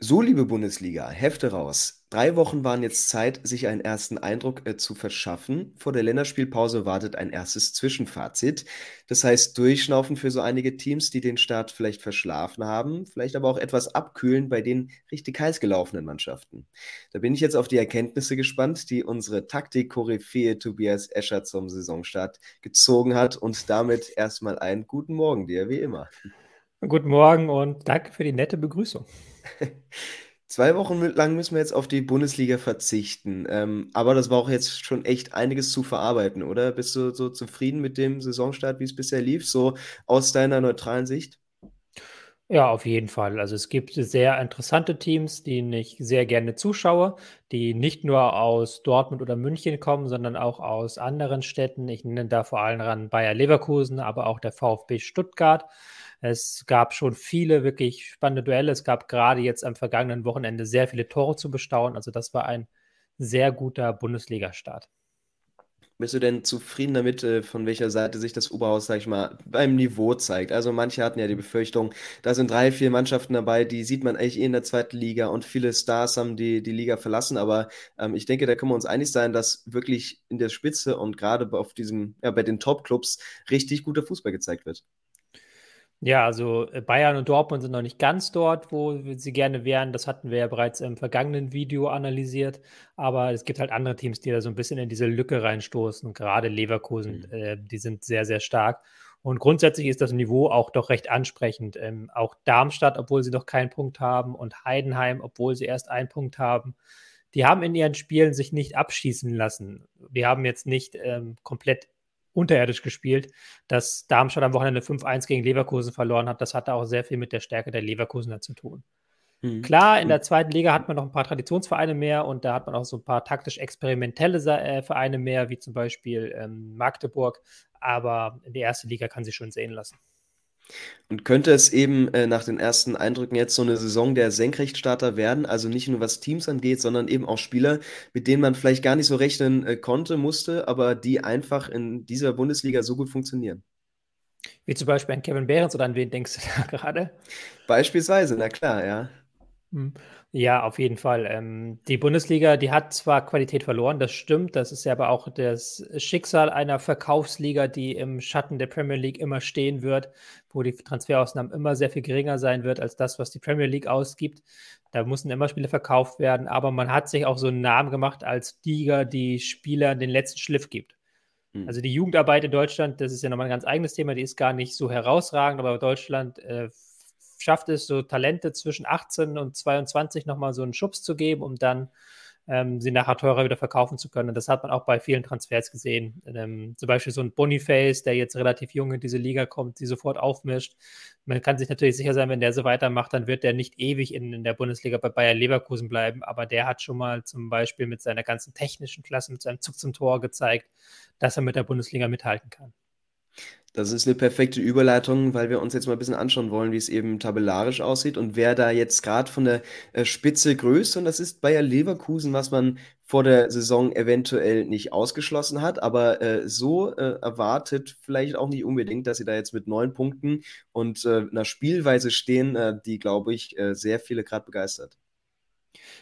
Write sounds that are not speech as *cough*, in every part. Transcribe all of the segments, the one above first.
So, liebe Bundesliga, Hefte raus. Drei Wochen waren jetzt Zeit, sich einen ersten Eindruck äh, zu verschaffen. Vor der Länderspielpause wartet ein erstes Zwischenfazit. Das heißt, durchschnaufen für so einige Teams, die den Start vielleicht verschlafen haben, vielleicht aber auch etwas abkühlen bei den richtig heiß gelaufenen Mannschaften. Da bin ich jetzt auf die Erkenntnisse gespannt, die unsere Taktik-Koryphäe Tobias Escher zum Saisonstart gezogen hat und damit erstmal einen guten Morgen dir, wie immer. Guten Morgen und danke für die nette Begrüßung. *laughs* Zwei Wochen lang müssen wir jetzt auf die Bundesliga verzichten. Ähm, aber das war auch jetzt schon echt einiges zu verarbeiten, oder? Bist du so zufrieden mit dem Saisonstart, wie es bisher lief, so aus deiner neutralen Sicht? Ja, auf jeden Fall. Also es gibt sehr interessante Teams, denen ich sehr gerne zuschaue, die nicht nur aus Dortmund oder München kommen, sondern auch aus anderen Städten. Ich nenne da vor allem Bayer Leverkusen, aber auch der VfB Stuttgart. Es gab schon viele wirklich spannende Duelle. Es gab gerade jetzt am vergangenen Wochenende sehr viele Tore zu bestaunen. Also das war ein sehr guter Bundesliga-Start. Bist du denn zufrieden damit, äh, von welcher Seite sich das Oberhaus, sag ich mal, beim Niveau zeigt? Also manche hatten ja die Befürchtung, da sind drei, vier Mannschaften dabei, die sieht man eigentlich eh in der zweiten Liga und viele Stars haben die, die Liga verlassen. Aber ähm, ich denke, da können wir uns einig sein, dass wirklich in der Spitze und gerade auf diesem, ja, bei den Top-Clubs richtig guter Fußball gezeigt wird. Ja, also äh, Bayern und Dortmund sind noch nicht ganz dort, wo sie gerne wären. Das hatten wir ja bereits im vergangenen Video analysiert. Aber es gibt halt andere Teams, die da so ein bisschen in diese Lücke reinstoßen. Gerade Leverkusen, mhm. äh, die sind sehr, sehr stark. Und grundsätzlich ist das Niveau auch doch recht ansprechend. Ähm, auch Darmstadt, obwohl sie noch keinen Punkt haben, und Heidenheim, obwohl sie erst einen Punkt haben, die haben in ihren Spielen sich nicht abschießen lassen. Die haben jetzt nicht ähm, komplett unterirdisch gespielt. Dass Darmstadt am Wochenende 5-1 gegen Leverkusen verloren hat, das hatte auch sehr viel mit der Stärke der Leverkusener zu tun. Mhm. Klar, in der zweiten Liga hat man noch ein paar Traditionsvereine mehr und da hat man auch so ein paar taktisch experimentelle äh, Vereine mehr, wie zum Beispiel ähm, Magdeburg. Aber in der ersten Liga kann sich schon sehen lassen. Und könnte es eben äh, nach den ersten Eindrücken jetzt so eine Saison der Senkrechtstarter werden? Also nicht nur was Teams angeht, sondern eben auch Spieler, mit denen man vielleicht gar nicht so rechnen äh, konnte, musste, aber die einfach in dieser Bundesliga so gut funktionieren. Wie zum Beispiel an Kevin Behrens oder an wen denkst du da *laughs* gerade? Beispielsweise, na klar, ja. Hm. Ja, auf jeden Fall. Ähm, die Bundesliga, die hat zwar Qualität verloren, das stimmt. Das ist ja aber auch das Schicksal einer Verkaufsliga, die im Schatten der Premier League immer stehen wird, wo die Transferausnahmen immer sehr viel geringer sein wird als das, was die Premier League ausgibt. Da mussten immer Spiele verkauft werden, aber man hat sich auch so einen Namen gemacht als Liga, die Spielern den letzten Schliff gibt. Hm. Also die Jugendarbeit in Deutschland, das ist ja nochmal ein ganz eigenes Thema, die ist gar nicht so herausragend, aber Deutschland äh, schafft es, so Talente zwischen 18 und 22 nochmal so einen Schubs zu geben, um dann ähm, sie nachher teurer wieder verkaufen zu können. Und das hat man auch bei vielen Transfers gesehen. Ähm, zum Beispiel so ein Boniface, der jetzt relativ jung in diese Liga kommt, die sofort aufmischt. Man kann sich natürlich sicher sein, wenn der so weitermacht, dann wird der nicht ewig in, in der Bundesliga bei Bayer Leverkusen bleiben. Aber der hat schon mal zum Beispiel mit seiner ganzen technischen Klasse, mit seinem Zug zum Tor gezeigt, dass er mit der Bundesliga mithalten kann. Das ist eine perfekte Überleitung, weil wir uns jetzt mal ein bisschen anschauen wollen, wie es eben tabellarisch aussieht und wer da jetzt gerade von der äh, Spitze grüßt. Und das ist Bayer Leverkusen, was man vor der Saison eventuell nicht ausgeschlossen hat, aber äh, so äh, erwartet vielleicht auch nicht unbedingt, dass sie da jetzt mit neun Punkten und äh, einer Spielweise stehen, äh, die, glaube ich, äh, sehr viele gerade begeistert.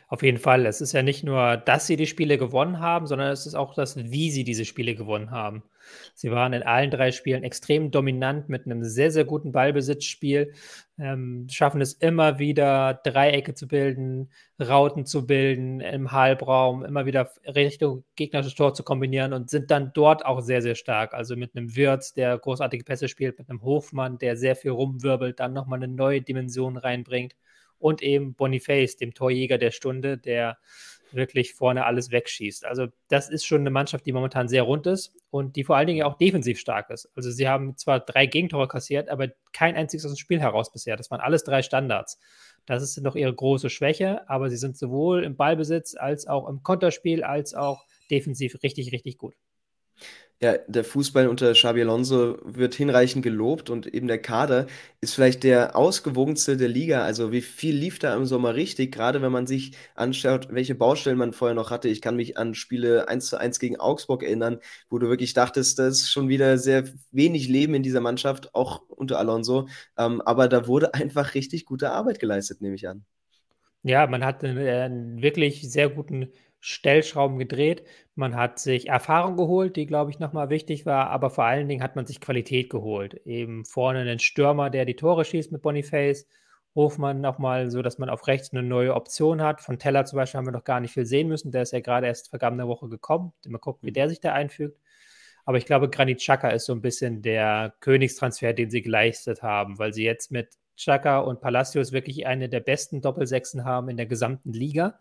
Auf jeden Fall. Es ist ja nicht nur, dass sie die Spiele gewonnen haben, sondern es ist auch das, wie sie diese Spiele gewonnen haben. Sie waren in allen drei Spielen extrem dominant mit einem sehr, sehr guten Ballbesitzspiel, ähm, schaffen es immer wieder, Dreiecke zu bilden, Rauten zu bilden im Halbraum, immer wieder Richtung gegnerisches Tor zu kombinieren und sind dann dort auch sehr, sehr stark. Also mit einem Wirtz, der großartige Pässe spielt, mit einem Hofmann, der sehr viel rumwirbelt, dann nochmal eine neue Dimension reinbringt und eben Boniface, dem Torjäger der Stunde, der wirklich vorne alles wegschießt. Also das ist schon eine Mannschaft, die momentan sehr rund ist und die vor allen Dingen auch defensiv stark ist. Also sie haben zwar drei Gegentore kassiert, aber kein einziges aus dem Spiel heraus bisher. Das waren alles drei Standards. Das ist noch ihre große Schwäche, aber sie sind sowohl im Ballbesitz als auch im Konterspiel als auch defensiv richtig, richtig gut. Ja, der Fußball unter Xabi Alonso wird hinreichend gelobt und eben der Kader ist vielleicht der ausgewogenste der Liga. Also wie viel lief da im Sommer richtig, gerade wenn man sich anschaut, welche Baustellen man vorher noch hatte. Ich kann mich an Spiele 1 zu 1 gegen Augsburg erinnern, wo du wirklich dachtest, da ist schon wieder sehr wenig Leben in dieser Mannschaft, auch unter Alonso. Ähm, aber da wurde einfach richtig gute Arbeit geleistet, nehme ich an. Ja, man hat einen, äh, 'n wirklich sehr guten Stellschrauben gedreht. Man hat sich Erfahrung geholt, die, glaube ich, nochmal wichtig war, aber vor allen Dingen hat man sich Qualität geholt. Eben vorne einen Stürmer, der die Tore schießt mit Boniface, Hofmann nochmal so, dass man auf rechts eine neue Option hat. Von Teller zum Beispiel haben wir noch gar nicht viel sehen müssen. Der ist ja gerade erst vergangene Woche gekommen. Mal gucken, wie mhm. der sich da einfügt. Aber ich glaube, Granit Xhaka ist so ein bisschen der Königstransfer, den sie geleistet haben, weil sie jetzt mit Xhaka und Palacios wirklich eine der besten Doppelsechsen haben in der gesamten Liga.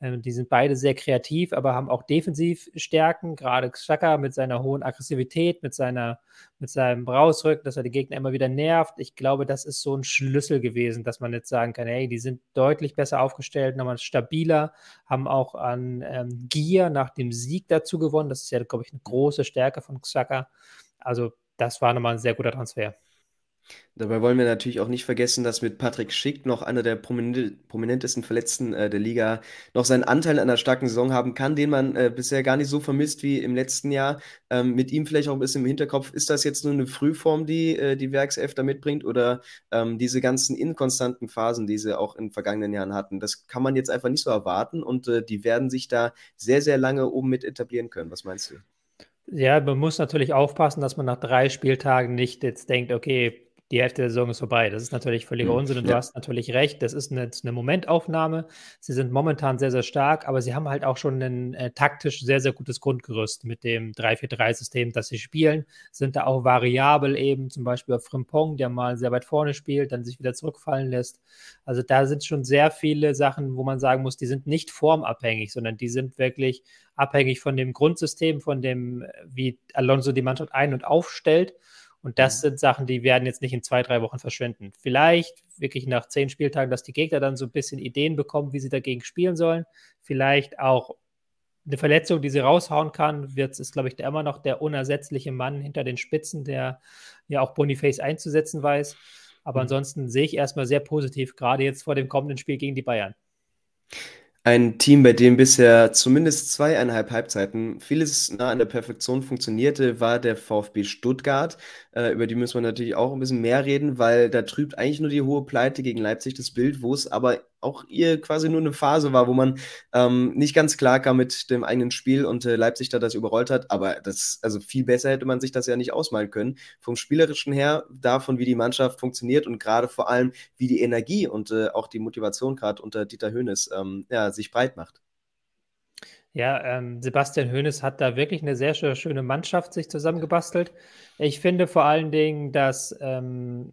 Ähm, die sind beide sehr kreativ, aber haben auch Defensivstärken. Gerade Xhaka mit seiner hohen Aggressivität, mit, seiner, mit seinem Rausrücken, dass er die Gegner immer wieder nervt. Ich glaube, das ist so ein Schlüssel gewesen, dass man jetzt sagen kann, hey, die sind deutlich besser aufgestellt, nochmal stabiler, haben auch an ähm, Gier nach dem Sieg dazu gewonnen. Das ist ja, glaube ich, eine große Stärke von Xhaka. Also das war nochmal ein sehr guter Transfer. Dabei wollen wir natürlich auch nicht vergessen, dass mit Patrick Schick noch einer der prominentesten Verletzten äh, der Liga noch seinen Anteil an einer starken Saison haben kann, den man äh, bisher gar nicht so vermisst wie im letzten Jahr. Ähm, mit ihm vielleicht auch ein bisschen im Hinterkopf, ist das jetzt nur eine Frühform, die äh, die Werkself da mitbringt oder ähm, diese ganzen inkonstanten Phasen, die sie auch in vergangenen Jahren hatten, das kann man jetzt einfach nicht so erwarten und äh, die werden sich da sehr, sehr lange oben mit etablieren können. Was meinst du? Ja, man muss natürlich aufpassen, dass man nach drei Spieltagen nicht jetzt denkt, okay, die Hälfte der Saison ist vorbei. Das ist natürlich völliger mhm. Unsinn und ja. du hast natürlich recht. Das ist eine, eine, Momentaufnahme. Sie sind momentan sehr, sehr stark, aber sie haben halt auch schon ein äh, taktisch sehr, sehr gutes Grundgerüst mit dem 3-4-3-System, das sie spielen. Sind da auch variabel eben, zum Beispiel auf Frimpong, der mal sehr weit vorne spielt, dann sich wieder zurückfallen lässt. Also da sind schon sehr viele Sachen, wo man sagen muss, die sind nicht formabhängig, sondern die sind wirklich abhängig von dem Grundsystem, von dem, wie Alonso die Mannschaft ein- und aufstellt. Und das sind Sachen, die werden jetzt nicht in zwei, drei Wochen verschwinden. Vielleicht wirklich nach zehn Spieltagen, dass die Gegner dann so ein bisschen Ideen bekommen, wie sie dagegen spielen sollen. Vielleicht auch eine Verletzung, die sie raushauen kann. Wird ist, glaube ich, der immer noch der unersetzliche Mann hinter den Spitzen, der ja auch Boniface einzusetzen weiß. Aber mhm. ansonsten sehe ich erstmal sehr positiv, gerade jetzt vor dem kommenden Spiel gegen die Bayern. Ein Team, bei dem bisher zumindest zweieinhalb Halbzeiten vieles nah an der Perfektion funktionierte, war der VfB Stuttgart. Äh, über die müssen wir natürlich auch ein bisschen mehr reden, weil da trübt eigentlich nur die hohe Pleite gegen Leipzig das Bild, wo es aber auch ihr quasi nur eine Phase war, wo man ähm, nicht ganz klar kam mit dem eigenen Spiel und äh, Leipzig da das überrollt hat. Aber das, also viel besser hätte man sich das ja nicht ausmalen können. Vom Spielerischen her, davon, wie die Mannschaft funktioniert und gerade vor allem, wie die Energie und äh, auch die Motivation gerade unter Dieter Höhnes ähm, ja, sich breit macht. Ja, ähm, Sebastian Hoeneß hat da wirklich eine sehr schöne Mannschaft sich zusammengebastelt. Ich finde vor allen Dingen, dass ähm,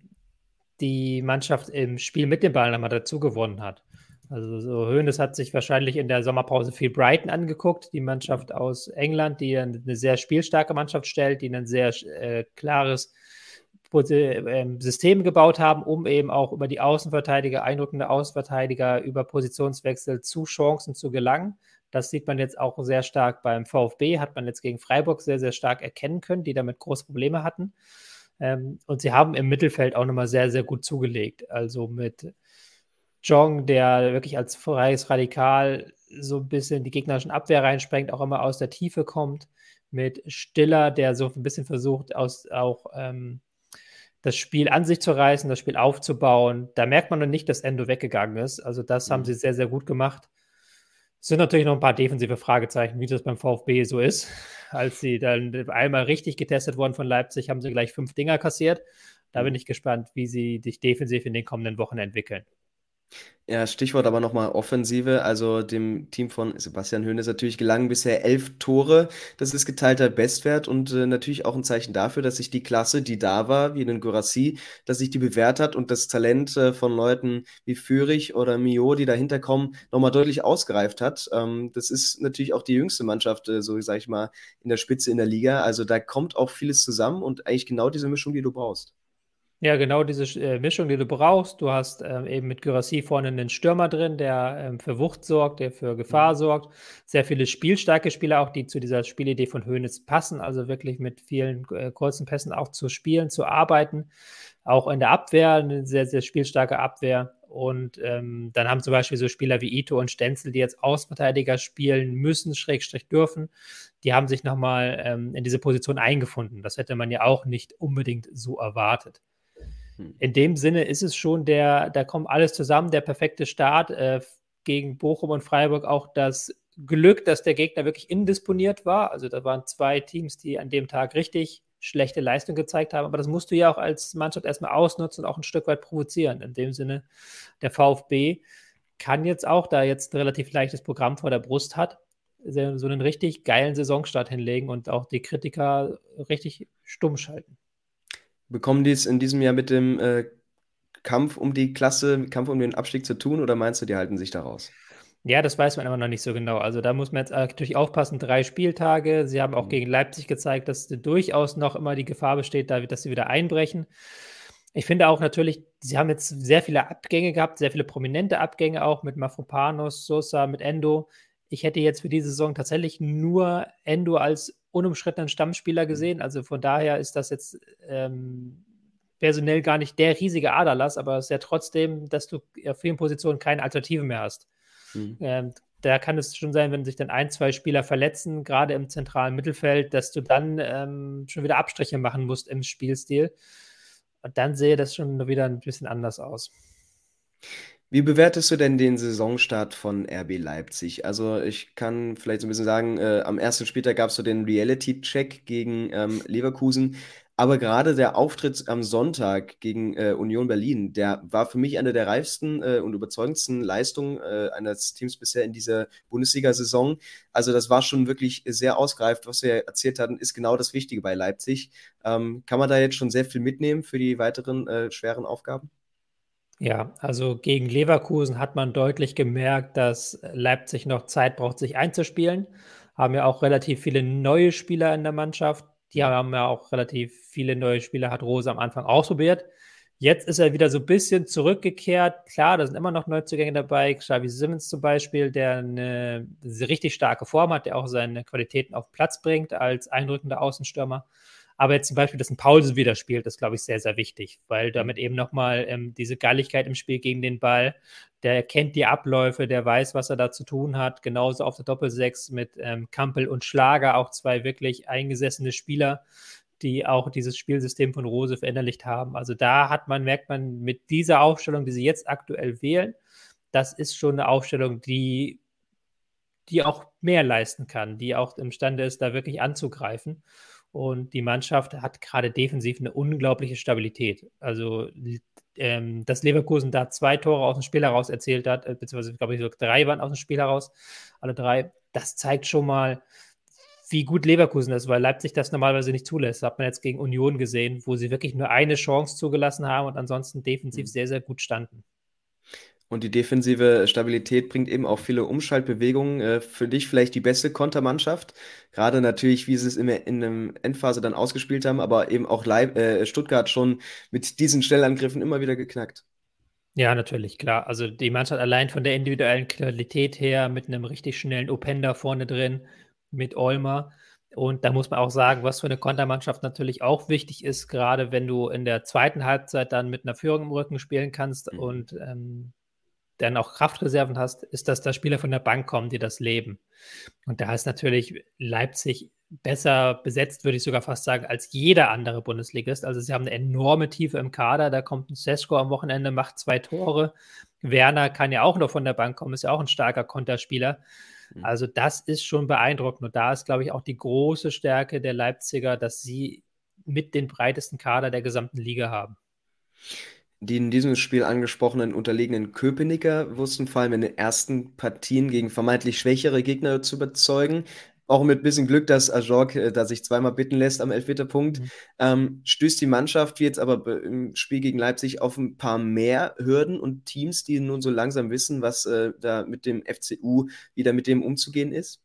die Mannschaft im Spiel mit dem Ball nochmal dazu gewonnen hat. Also so Hoeneß hat sich wahrscheinlich in der Sommerpause viel Brighton angeguckt, die Mannschaft aus England, die eine sehr spielstarke Mannschaft stellt, die ein sehr äh, klares ähm, System gebaut haben, um eben auch über die Außenverteidiger, eindrückende Außenverteidiger, über Positionswechsel zu Chancen zu gelangen. Das sieht man jetzt auch sehr stark beim VfB, hat man jetzt gegen Freiburg sehr, sehr stark erkennen können, die damit große Probleme hatten. Ähm, und sie haben im Mittelfeld auch nochmal sehr, sehr gut zugelegt. Also mit Jong, der wirklich als freies Radikal so ein bisschen die gegnerischen Abwehr reinsprengt, auch immer aus der Tiefe kommt. Mit Stiller, der so ein bisschen versucht, aus, auch ähm, das Spiel an sich zu reißen, das Spiel aufzubauen. Da merkt man noch nicht, dass Endo weggegangen ist. Also das mhm. haben sie sehr, sehr gut gemacht. Es sind natürlich noch ein paar defensive Fragezeichen, wie das beim VfB so ist. *laughs* Als sie dann einmal richtig getestet wurden von Leipzig, haben sie gleich fünf Dinger kassiert. Da bin ich gespannt, wie sie sich defensiv in den kommenden Wochen entwickeln. Ja, Stichwort aber nochmal Offensive. Also dem Team von Sebastian Hoeneß natürlich gelangen bisher elf Tore. Das ist geteilter Bestwert und äh, natürlich auch ein Zeichen dafür, dass sich die Klasse, die da war, wie in Gurassi, dass sich die bewährt hat und das Talent äh, von Leuten wie Fürich oder Mio, die dahinter kommen, nochmal deutlich ausgereift hat. Ähm, das ist natürlich auch die jüngste Mannschaft, äh, so sage ich mal, in der Spitze in der Liga. Also da kommt auch vieles zusammen und eigentlich genau diese Mischung, die du brauchst. Ja, genau diese äh, Mischung, die du brauchst. Du hast ähm, eben mit Gyrassi vorne einen Stürmer drin, der ähm, für Wucht sorgt, der für Gefahr mhm. sorgt. Sehr viele spielstarke Spieler auch, die zu dieser Spielidee von Hoeneß passen, also wirklich mit vielen äh, kurzen Pässen auch zu spielen, zu arbeiten. Auch in der Abwehr, eine sehr, sehr spielstarke Abwehr. Und ähm, dann haben zum Beispiel so Spieler wie Ito und Stenzel, die jetzt Außenverteidiger spielen müssen, Schrägstrich dürfen, die haben sich nochmal ähm, in diese Position eingefunden. Das hätte man ja auch nicht unbedingt so erwartet. Hm. In dem Sinne ist es schon der, da kommt alles zusammen, der perfekte Start. Äh, gegen Bochum und Freiburg auch das Glück, dass der Gegner wirklich indisponiert war. Also da waren zwei Teams, die an dem Tag richtig schlechte Leistung gezeigt haben. Aber das musst du ja auch als Mannschaft erstmal ausnutzen und auch ein Stück weit provozieren. In dem Sinne, der VfB kann jetzt auch, da jetzt ein relativ leichtes Programm vor der Brust hat, so einen richtig geilen Saisonstart hinlegen und auch die Kritiker richtig stumm schalten. Bekommen die es in diesem Jahr mit dem äh, Kampf um die Klasse, Kampf um den Abstieg zu tun oder meinst du, die halten sich da raus? Ja, das weiß man immer noch nicht so genau. Also da muss man jetzt natürlich aufpassen, drei Spieltage. Sie haben auch mhm. gegen Leipzig gezeigt, dass durchaus noch immer die Gefahr besteht, dass sie wieder einbrechen. Ich finde auch natürlich, sie haben jetzt sehr viele Abgänge gehabt, sehr viele prominente Abgänge auch mit Mafropanos, Sosa, mit Endo. Ich hätte jetzt für diese Saison tatsächlich nur Endo als unumschrittenen Stammspieler mhm. gesehen. Also von daher ist das jetzt ähm, personell gar nicht der riesige Aderlass, aber es ist ja trotzdem, dass du auf vielen Positionen keine Alternative mehr hast. Mhm. Ähm, da kann es schon sein, wenn sich dann ein, zwei Spieler verletzen, gerade im zentralen Mittelfeld, dass du dann ähm, schon wieder Abstriche machen musst im Spielstil. Und dann sehe das schon wieder ein bisschen anders aus. Wie bewertest du denn den Saisonstart von RB Leipzig? Also ich kann vielleicht so ein bisschen sagen, äh, am ersten Spieltag gab es so den Reality-Check gegen ähm, Leverkusen. Aber gerade der Auftritt am Sonntag gegen äh, Union Berlin, der war für mich eine der reifsten äh, und überzeugendsten Leistungen äh, eines Teams bisher in dieser Bundesliga-Saison. Also das war schon wirklich sehr ausgereift. Was wir erzählt hatten, ist genau das Wichtige bei Leipzig. Ähm, kann man da jetzt schon sehr viel mitnehmen für die weiteren äh, schweren Aufgaben? Ja, also gegen Leverkusen hat man deutlich gemerkt, dass Leipzig noch Zeit braucht, sich einzuspielen. Haben ja auch relativ viele neue Spieler in der Mannschaft die haben ja auch relativ viele neue Spieler, hat Rose am Anfang ausprobiert. Jetzt ist er wieder so ein bisschen zurückgekehrt. Klar, da sind immer noch Neuzugänge dabei. Xavi Simmons zum Beispiel, der eine richtig starke Form hat, der auch seine Qualitäten auf Platz bringt als eindrückender Außenstürmer. Aber jetzt zum Beispiel, dass ein Paulsen wieder spielt, ist, glaube ich, sehr, sehr wichtig, weil mhm. damit eben nochmal ähm, diese Galligkeit im Spiel gegen den Ball, der kennt die Abläufe, der weiß, was er da zu tun hat. Genauso auf der Doppelsechs mit ähm, Kampel und Schlager, auch zwei wirklich eingesessene Spieler, die auch dieses Spielsystem von Rose verinnerlicht haben. Also da hat man, merkt man mit dieser Aufstellung, die sie jetzt aktuell wählen, das ist schon eine Aufstellung, die die auch mehr leisten kann, die auch imstande ist, da wirklich anzugreifen. Und die Mannschaft hat gerade defensiv eine unglaubliche Stabilität. Also, ähm, dass Leverkusen da zwei Tore aus dem Spiel heraus erzählt hat, äh, beziehungsweise, glaube ich, so drei waren aus dem Spiel heraus, alle drei, das zeigt schon mal, wie gut Leverkusen ist, weil Leipzig das normalerweise nicht zulässt. Das hat man jetzt gegen Union gesehen, wo sie wirklich nur eine Chance zugelassen haben und ansonsten defensiv mhm. sehr, sehr gut standen. Und die defensive Stabilität bringt eben auch viele Umschaltbewegungen. Äh, für dich vielleicht die beste Kontermannschaft. Gerade natürlich, wie sie es in, in der Endphase dann ausgespielt haben, aber eben auch Leib, äh, Stuttgart schon mit diesen Schnellangriffen immer wieder geknackt. Ja, natürlich, klar. Also die Mannschaft allein von der individuellen Qualität her mit einem richtig schnellen Openda vorne drin, mit Olmer. Und da muss man auch sagen, was für eine Kontermannschaft natürlich auch wichtig ist, gerade wenn du in der zweiten Halbzeit dann mit einer Führung im Rücken spielen kannst mhm. und ähm, dann auch Kraftreserven hast, ist, dass da Spieler von der Bank kommen, die das leben. Und da ist natürlich Leipzig besser besetzt, würde ich sogar fast sagen, als jeder andere Bundesligist. Also sie haben eine enorme Tiefe im Kader. Da kommt ein Sesko am Wochenende, macht zwei Tore. Werner kann ja auch noch von der Bank kommen, ist ja auch ein starker Konterspieler. Mhm. Also das ist schon beeindruckend. Und da ist, glaube ich, auch die große Stärke der Leipziger, dass sie mit den breitesten Kader der gesamten Liga haben. Die in diesem Spiel angesprochenen unterlegenen Köpenicker wussten vor allem in den ersten Partien gegen vermeintlich schwächere Gegner zu überzeugen. Auch mit ein bisschen Glück, dass Ajork äh, da sich zweimal bitten lässt am Elfmeterpunkt. Mhm. Ähm, stößt die Mannschaft jetzt aber im Spiel gegen Leipzig auf ein paar mehr Hürden und Teams, die nun so langsam wissen, was äh, da mit dem FCU wieder mit dem umzugehen ist?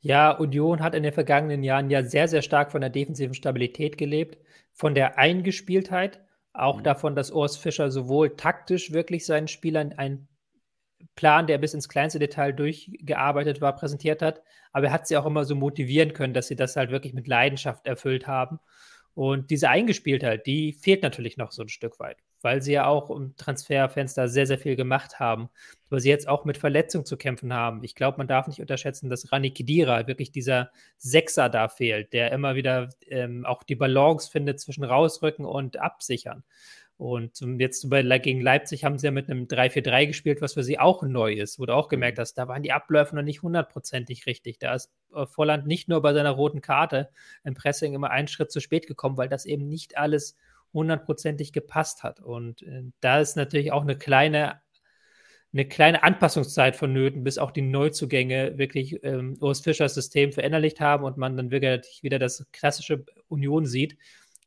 Ja, Union hat in den vergangenen Jahren ja sehr, sehr stark von der defensiven Stabilität gelebt, von der Eingespieltheit auch mhm. davon, dass Urs Fischer sowohl taktisch wirklich seinen Spielern einen Plan, der bis ins kleinste Detail durchgearbeitet war, präsentiert hat. Aber er hat sie auch immer so motivieren können, dass sie das halt wirklich mit Leidenschaft erfüllt haben. Und diese Eingespieltheit, die fehlt natürlich noch so ein Stück weit, weil sie ja auch im Transferfenster sehr, sehr viel gemacht haben, weil sie jetzt auch mit Verletzungen zu kämpfen haben. Ich glaube, man darf nicht unterschätzen, dass Rani Kidira wirklich dieser Sechser da fehlt, der immer wieder ähm, auch die Balance findet zwischen rausrücken und absichern. Und jetzt gegen Leipzig haben sie ja mit einem 3-4-3 gespielt, was für sie auch neu ist, wo du auch gemerkt mhm. hast, da waren die Abläufe noch nicht hundertprozentig richtig. Da ist äh, Volland nicht nur bei seiner roten Karte im Pressing immer einen Schritt zu spät gekommen, weil das eben nicht alles hundertprozentig gepasst hat. Und äh, da ist natürlich auch eine kleine eine kleine Anpassungszeit vonnöten, bis auch die Neuzugänge wirklich ähm, Urs Fischers System verinnerlicht haben und man dann wirklich wieder das klassische Union sieht.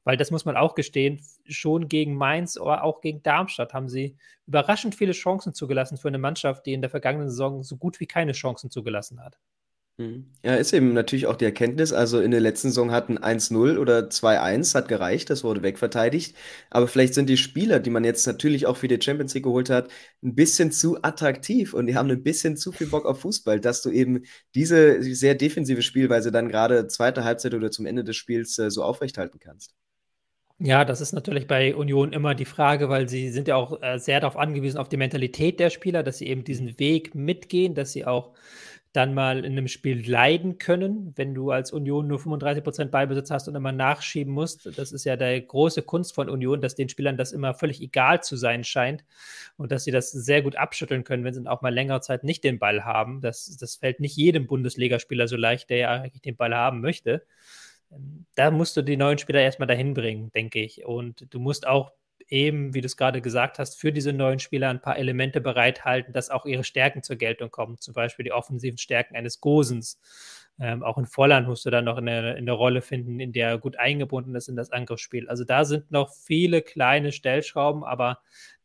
Weil das muss man auch gestehen, schon gegen Mainz oder auch gegen Darmstadt haben sie überraschend viele Chancen zugelassen für eine Mannschaft, die in der vergangenen Saison so gut wie keine Chancen zugelassen hat. Mhm. Ja, ist eben natürlich auch die Erkenntnis. Also in der letzten Saison hatten 1-0 oder 2-1, hat gereicht, das wurde wegverteidigt. Aber vielleicht sind die Spieler, die man jetzt natürlich auch für die Champions League geholt hat, ein bisschen zu attraktiv und die haben ein bisschen zu viel Bock auf Fußball, dass du eben diese sehr defensive Spielweise dann gerade zweite Halbzeit oder zum Ende des Spiels äh, so aufrechthalten kannst. Ja, das ist natürlich bei Union immer die Frage, weil sie sind ja auch äh, sehr darauf angewiesen, auf die Mentalität der Spieler, dass sie eben diesen Weg mitgehen, dass sie auch dann mal in einem Spiel leiden können, wenn du als Union nur 35% Ballbesitz hast und immer nachschieben musst. Das ist ja die große Kunst von Union, dass den Spielern das immer völlig egal zu sein scheint und dass sie das sehr gut abschütteln können, wenn sie auch mal längere Zeit nicht den Ball haben. Das, das fällt nicht jedem Bundesligaspieler so leicht, der ja eigentlich den Ball haben möchte. Da musst du die neuen Spieler erstmal dahin bringen, denke ich. Und du musst auch eben, wie du es gerade gesagt hast, für diese neuen Spieler ein paar Elemente bereithalten, dass auch ihre Stärken zur Geltung kommen. Zum Beispiel die offensiven Stärken eines Gosens. Ähm, auch in Volland musst du dann noch eine, eine Rolle finden, in der er gut eingebunden ist in das Angriffsspiel. Also da sind noch viele kleine Stellschrauben, aber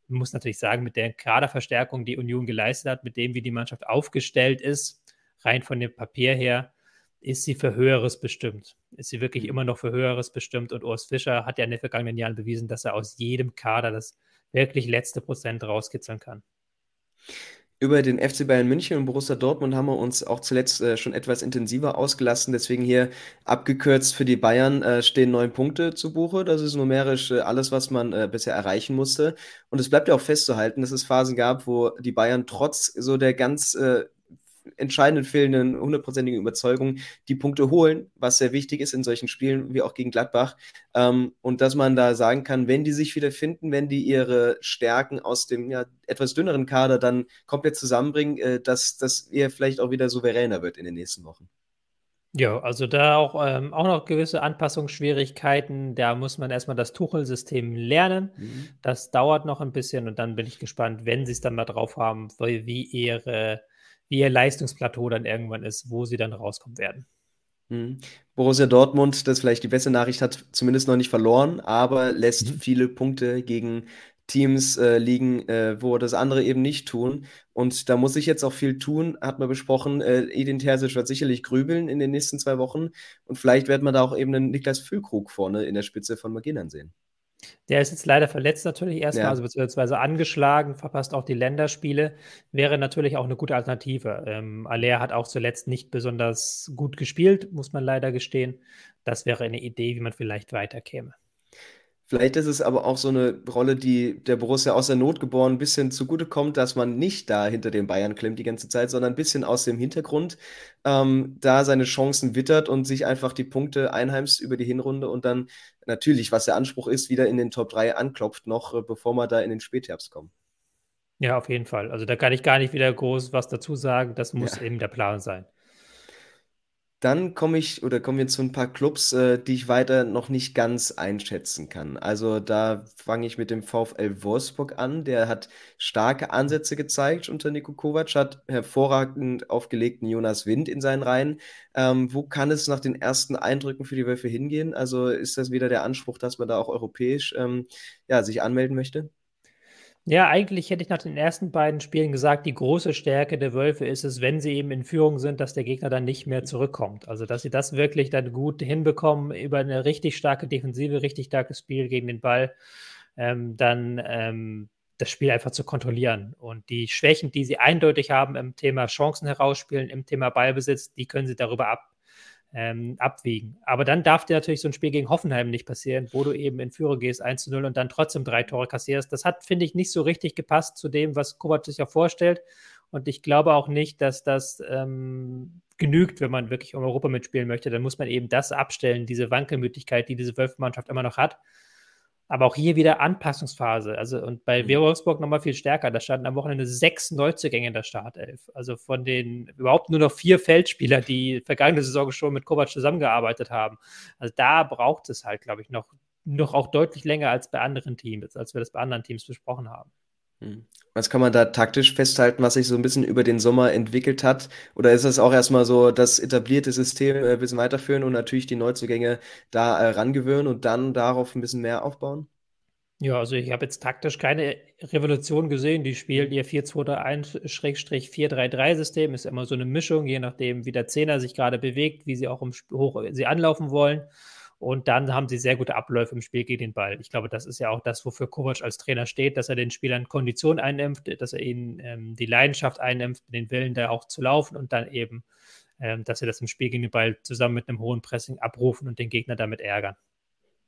man muss natürlich sagen, mit der Kaderverstärkung, die Union geleistet hat, mit dem, wie die Mannschaft aufgestellt ist, rein von dem Papier her, ist sie für Höheres bestimmt. Ist sie wirklich mhm. immer noch für Höheres bestimmt? Und Urs Fischer hat ja in den vergangenen Jahren bewiesen, dass er aus jedem Kader das wirklich letzte Prozent rauskitzeln kann. Über den FC Bayern München und Borussia Dortmund haben wir uns auch zuletzt äh, schon etwas intensiver ausgelassen. Deswegen hier abgekürzt für die Bayern äh, stehen neun Punkte zu Buche. Das ist numerisch äh, alles, was man äh, bisher erreichen musste. Und es bleibt ja auch festzuhalten, dass es Phasen gab, wo die Bayern trotz so der ganz äh, entscheidenden fehlenden hundertprozentigen Überzeugung die Punkte holen, was sehr wichtig ist in solchen Spielen wie auch gegen Gladbach. Ähm, und dass man da sagen kann, wenn die sich wieder finden, wenn die ihre Stärken aus dem ja, etwas dünneren Kader dann komplett zusammenbringen, äh, dass das eher vielleicht auch wieder souveräner wird in den nächsten Wochen. Ja, also da auch, ähm, auch noch gewisse Anpassungsschwierigkeiten. Da muss man erstmal das Tuchel-System lernen. Mhm. Das dauert noch ein bisschen und dann bin ich gespannt, wenn sie es dann mal drauf haben, wie ihre wie ihr Leistungsplateau dann irgendwann ist, wo sie dann rauskommen werden. Mhm. Borussia Dortmund, das vielleicht die beste Nachricht hat, zumindest noch nicht verloren, aber lässt mhm. viele Punkte gegen Teams äh, liegen, äh, wo das andere eben nicht tun. Und da muss ich jetzt auch viel tun, hat man besprochen. Äh, Edin Terzic wird sicherlich grübeln in den nächsten zwei Wochen. Und vielleicht wird man da auch eben einen Niklas Füllkrug vorne in der Spitze von Maginan sehen. Der ist jetzt leider verletzt natürlich erstmal, ja. also beziehungsweise angeschlagen, verpasst auch die Länderspiele. Wäre natürlich auch eine gute Alternative. Ähm, Aller hat auch zuletzt nicht besonders gut gespielt, muss man leider gestehen. Das wäre eine Idee, wie man vielleicht weiterkäme. Vielleicht ist es aber auch so eine Rolle, die der Borussia aus der Not geboren ein bisschen zugutekommt, dass man nicht da hinter den Bayern klemmt die ganze Zeit, sondern ein bisschen aus dem Hintergrund ähm, da seine Chancen wittert und sich einfach die Punkte einheimst über die Hinrunde und dann natürlich, was der Anspruch ist, wieder in den Top 3 anklopft, noch äh, bevor wir da in den Spätherbst kommen. Ja, auf jeden Fall. Also da kann ich gar nicht wieder groß was dazu sagen. Das muss ja. eben der Plan sein. Dann komme ich oder kommen wir zu ein paar Clubs, äh, die ich weiter noch nicht ganz einschätzen kann. Also da fange ich mit dem VfL Wolfsburg an. Der hat starke Ansätze gezeigt unter Niko Kovac, hat hervorragend aufgelegten Jonas Wind in seinen Reihen. Ähm, wo kann es nach den ersten Eindrücken für die Wölfe hingehen? Also ist das wieder der Anspruch, dass man da auch europäisch ähm, ja, sich anmelden möchte? Ja, eigentlich hätte ich nach den ersten beiden Spielen gesagt, die große Stärke der Wölfe ist es, wenn sie eben in Führung sind, dass der Gegner dann nicht mehr zurückkommt. Also, dass sie das wirklich dann gut hinbekommen über eine richtig starke Defensive, richtig starkes Spiel gegen den Ball, ähm, dann ähm, das Spiel einfach zu kontrollieren. Und die Schwächen, die sie eindeutig haben im Thema Chancen herausspielen, im Thema Ballbesitz, die können sie darüber ab, ähm, abwiegen. Aber dann darf dir natürlich so ein Spiel gegen Hoffenheim nicht passieren, wo du eben in Führung gehst 1 zu 0 und dann trotzdem drei Tore kassierst. Das hat, finde ich, nicht so richtig gepasst zu dem, was Kovac sich ja vorstellt. Und ich glaube auch nicht, dass das ähm, genügt, wenn man wirklich um Europa mitspielen möchte. Dann muss man eben das abstellen, diese Wankelmütigkeit, die diese Wölfmannschaft immer noch hat. Aber auch hier wieder Anpassungsphase. Also, und bei mhm. Wolfsburg nochmal viel stärker. Da standen am Wochenende sechs Neuzugänge in der Startelf. Also von den überhaupt nur noch vier Feldspieler, die vergangene Saison schon mit Kovac zusammengearbeitet haben. Also da braucht es halt, glaube ich, noch, noch auch deutlich länger als bei anderen Teams, als wir das bei anderen Teams besprochen haben. Mhm. Was kann man da taktisch festhalten, was sich so ein bisschen über den Sommer entwickelt hat? Oder ist das auch erstmal so das etablierte System äh, ein bisschen weiterführen und natürlich die Neuzugänge da äh, rangewöhnen und dann darauf ein bisschen mehr aufbauen? Ja, also ich habe jetzt taktisch keine Revolution gesehen. Die spielen ihr 4-2-3-1-4-3-3-System. Ist immer so eine Mischung, je nachdem, wie der Zehner sich gerade bewegt, wie sie auch im, hoch sie anlaufen wollen. Und dann haben sie sehr gute Abläufe im Spiel gegen den Ball. Ich glaube, das ist ja auch das, wofür Kovac als Trainer steht, dass er den Spielern Kondition einnimmt, dass er ihnen ähm, die Leidenschaft einnimmt, den Willen da auch zu laufen und dann eben, ähm, dass sie das im Spiel gegen den Ball zusammen mit einem hohen Pressing abrufen und den Gegner damit ärgern.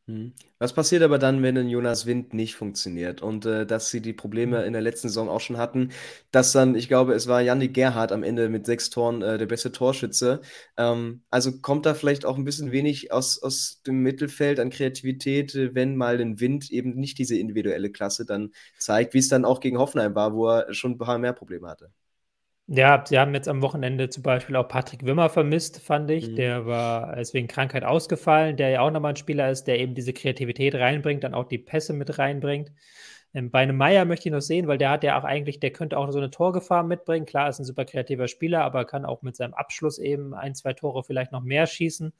Mhm. Was passiert aber dann, wenn ein Jonas Wind nicht funktioniert? Und äh, dass sie die Probleme mhm. in der letzten Saison auch schon hatten, dass dann, ich glaube, es war Yannick Gerhardt am Ende mit sechs Toren äh, der beste Torschütze. Ähm, also kommt da vielleicht auch ein bisschen wenig aus, aus dem Mittelfeld an Kreativität, äh, wenn mal ein Wind eben nicht diese individuelle Klasse dann zeigt, wie es dann auch gegen Hoffenheim war, wo er schon ein paar mehr Probleme hatte. Ja, sie haben jetzt am Wochenende zum Beispiel auch Patrick Wimmer vermisst, fand ich. Mhm. Der war wegen Krankheit ausgefallen, der ja auch nochmal ein Spieler ist, der eben diese Kreativität reinbringt, dann auch die Pässe mit reinbringt. Ähm, bei einem Meier möchte ich noch sehen, weil der hat ja auch eigentlich, der könnte auch so eine Torgefahr mitbringen. Klar, ist ein super kreativer Spieler, aber kann auch mit seinem Abschluss eben ein, zwei Tore vielleicht noch mehr schießen.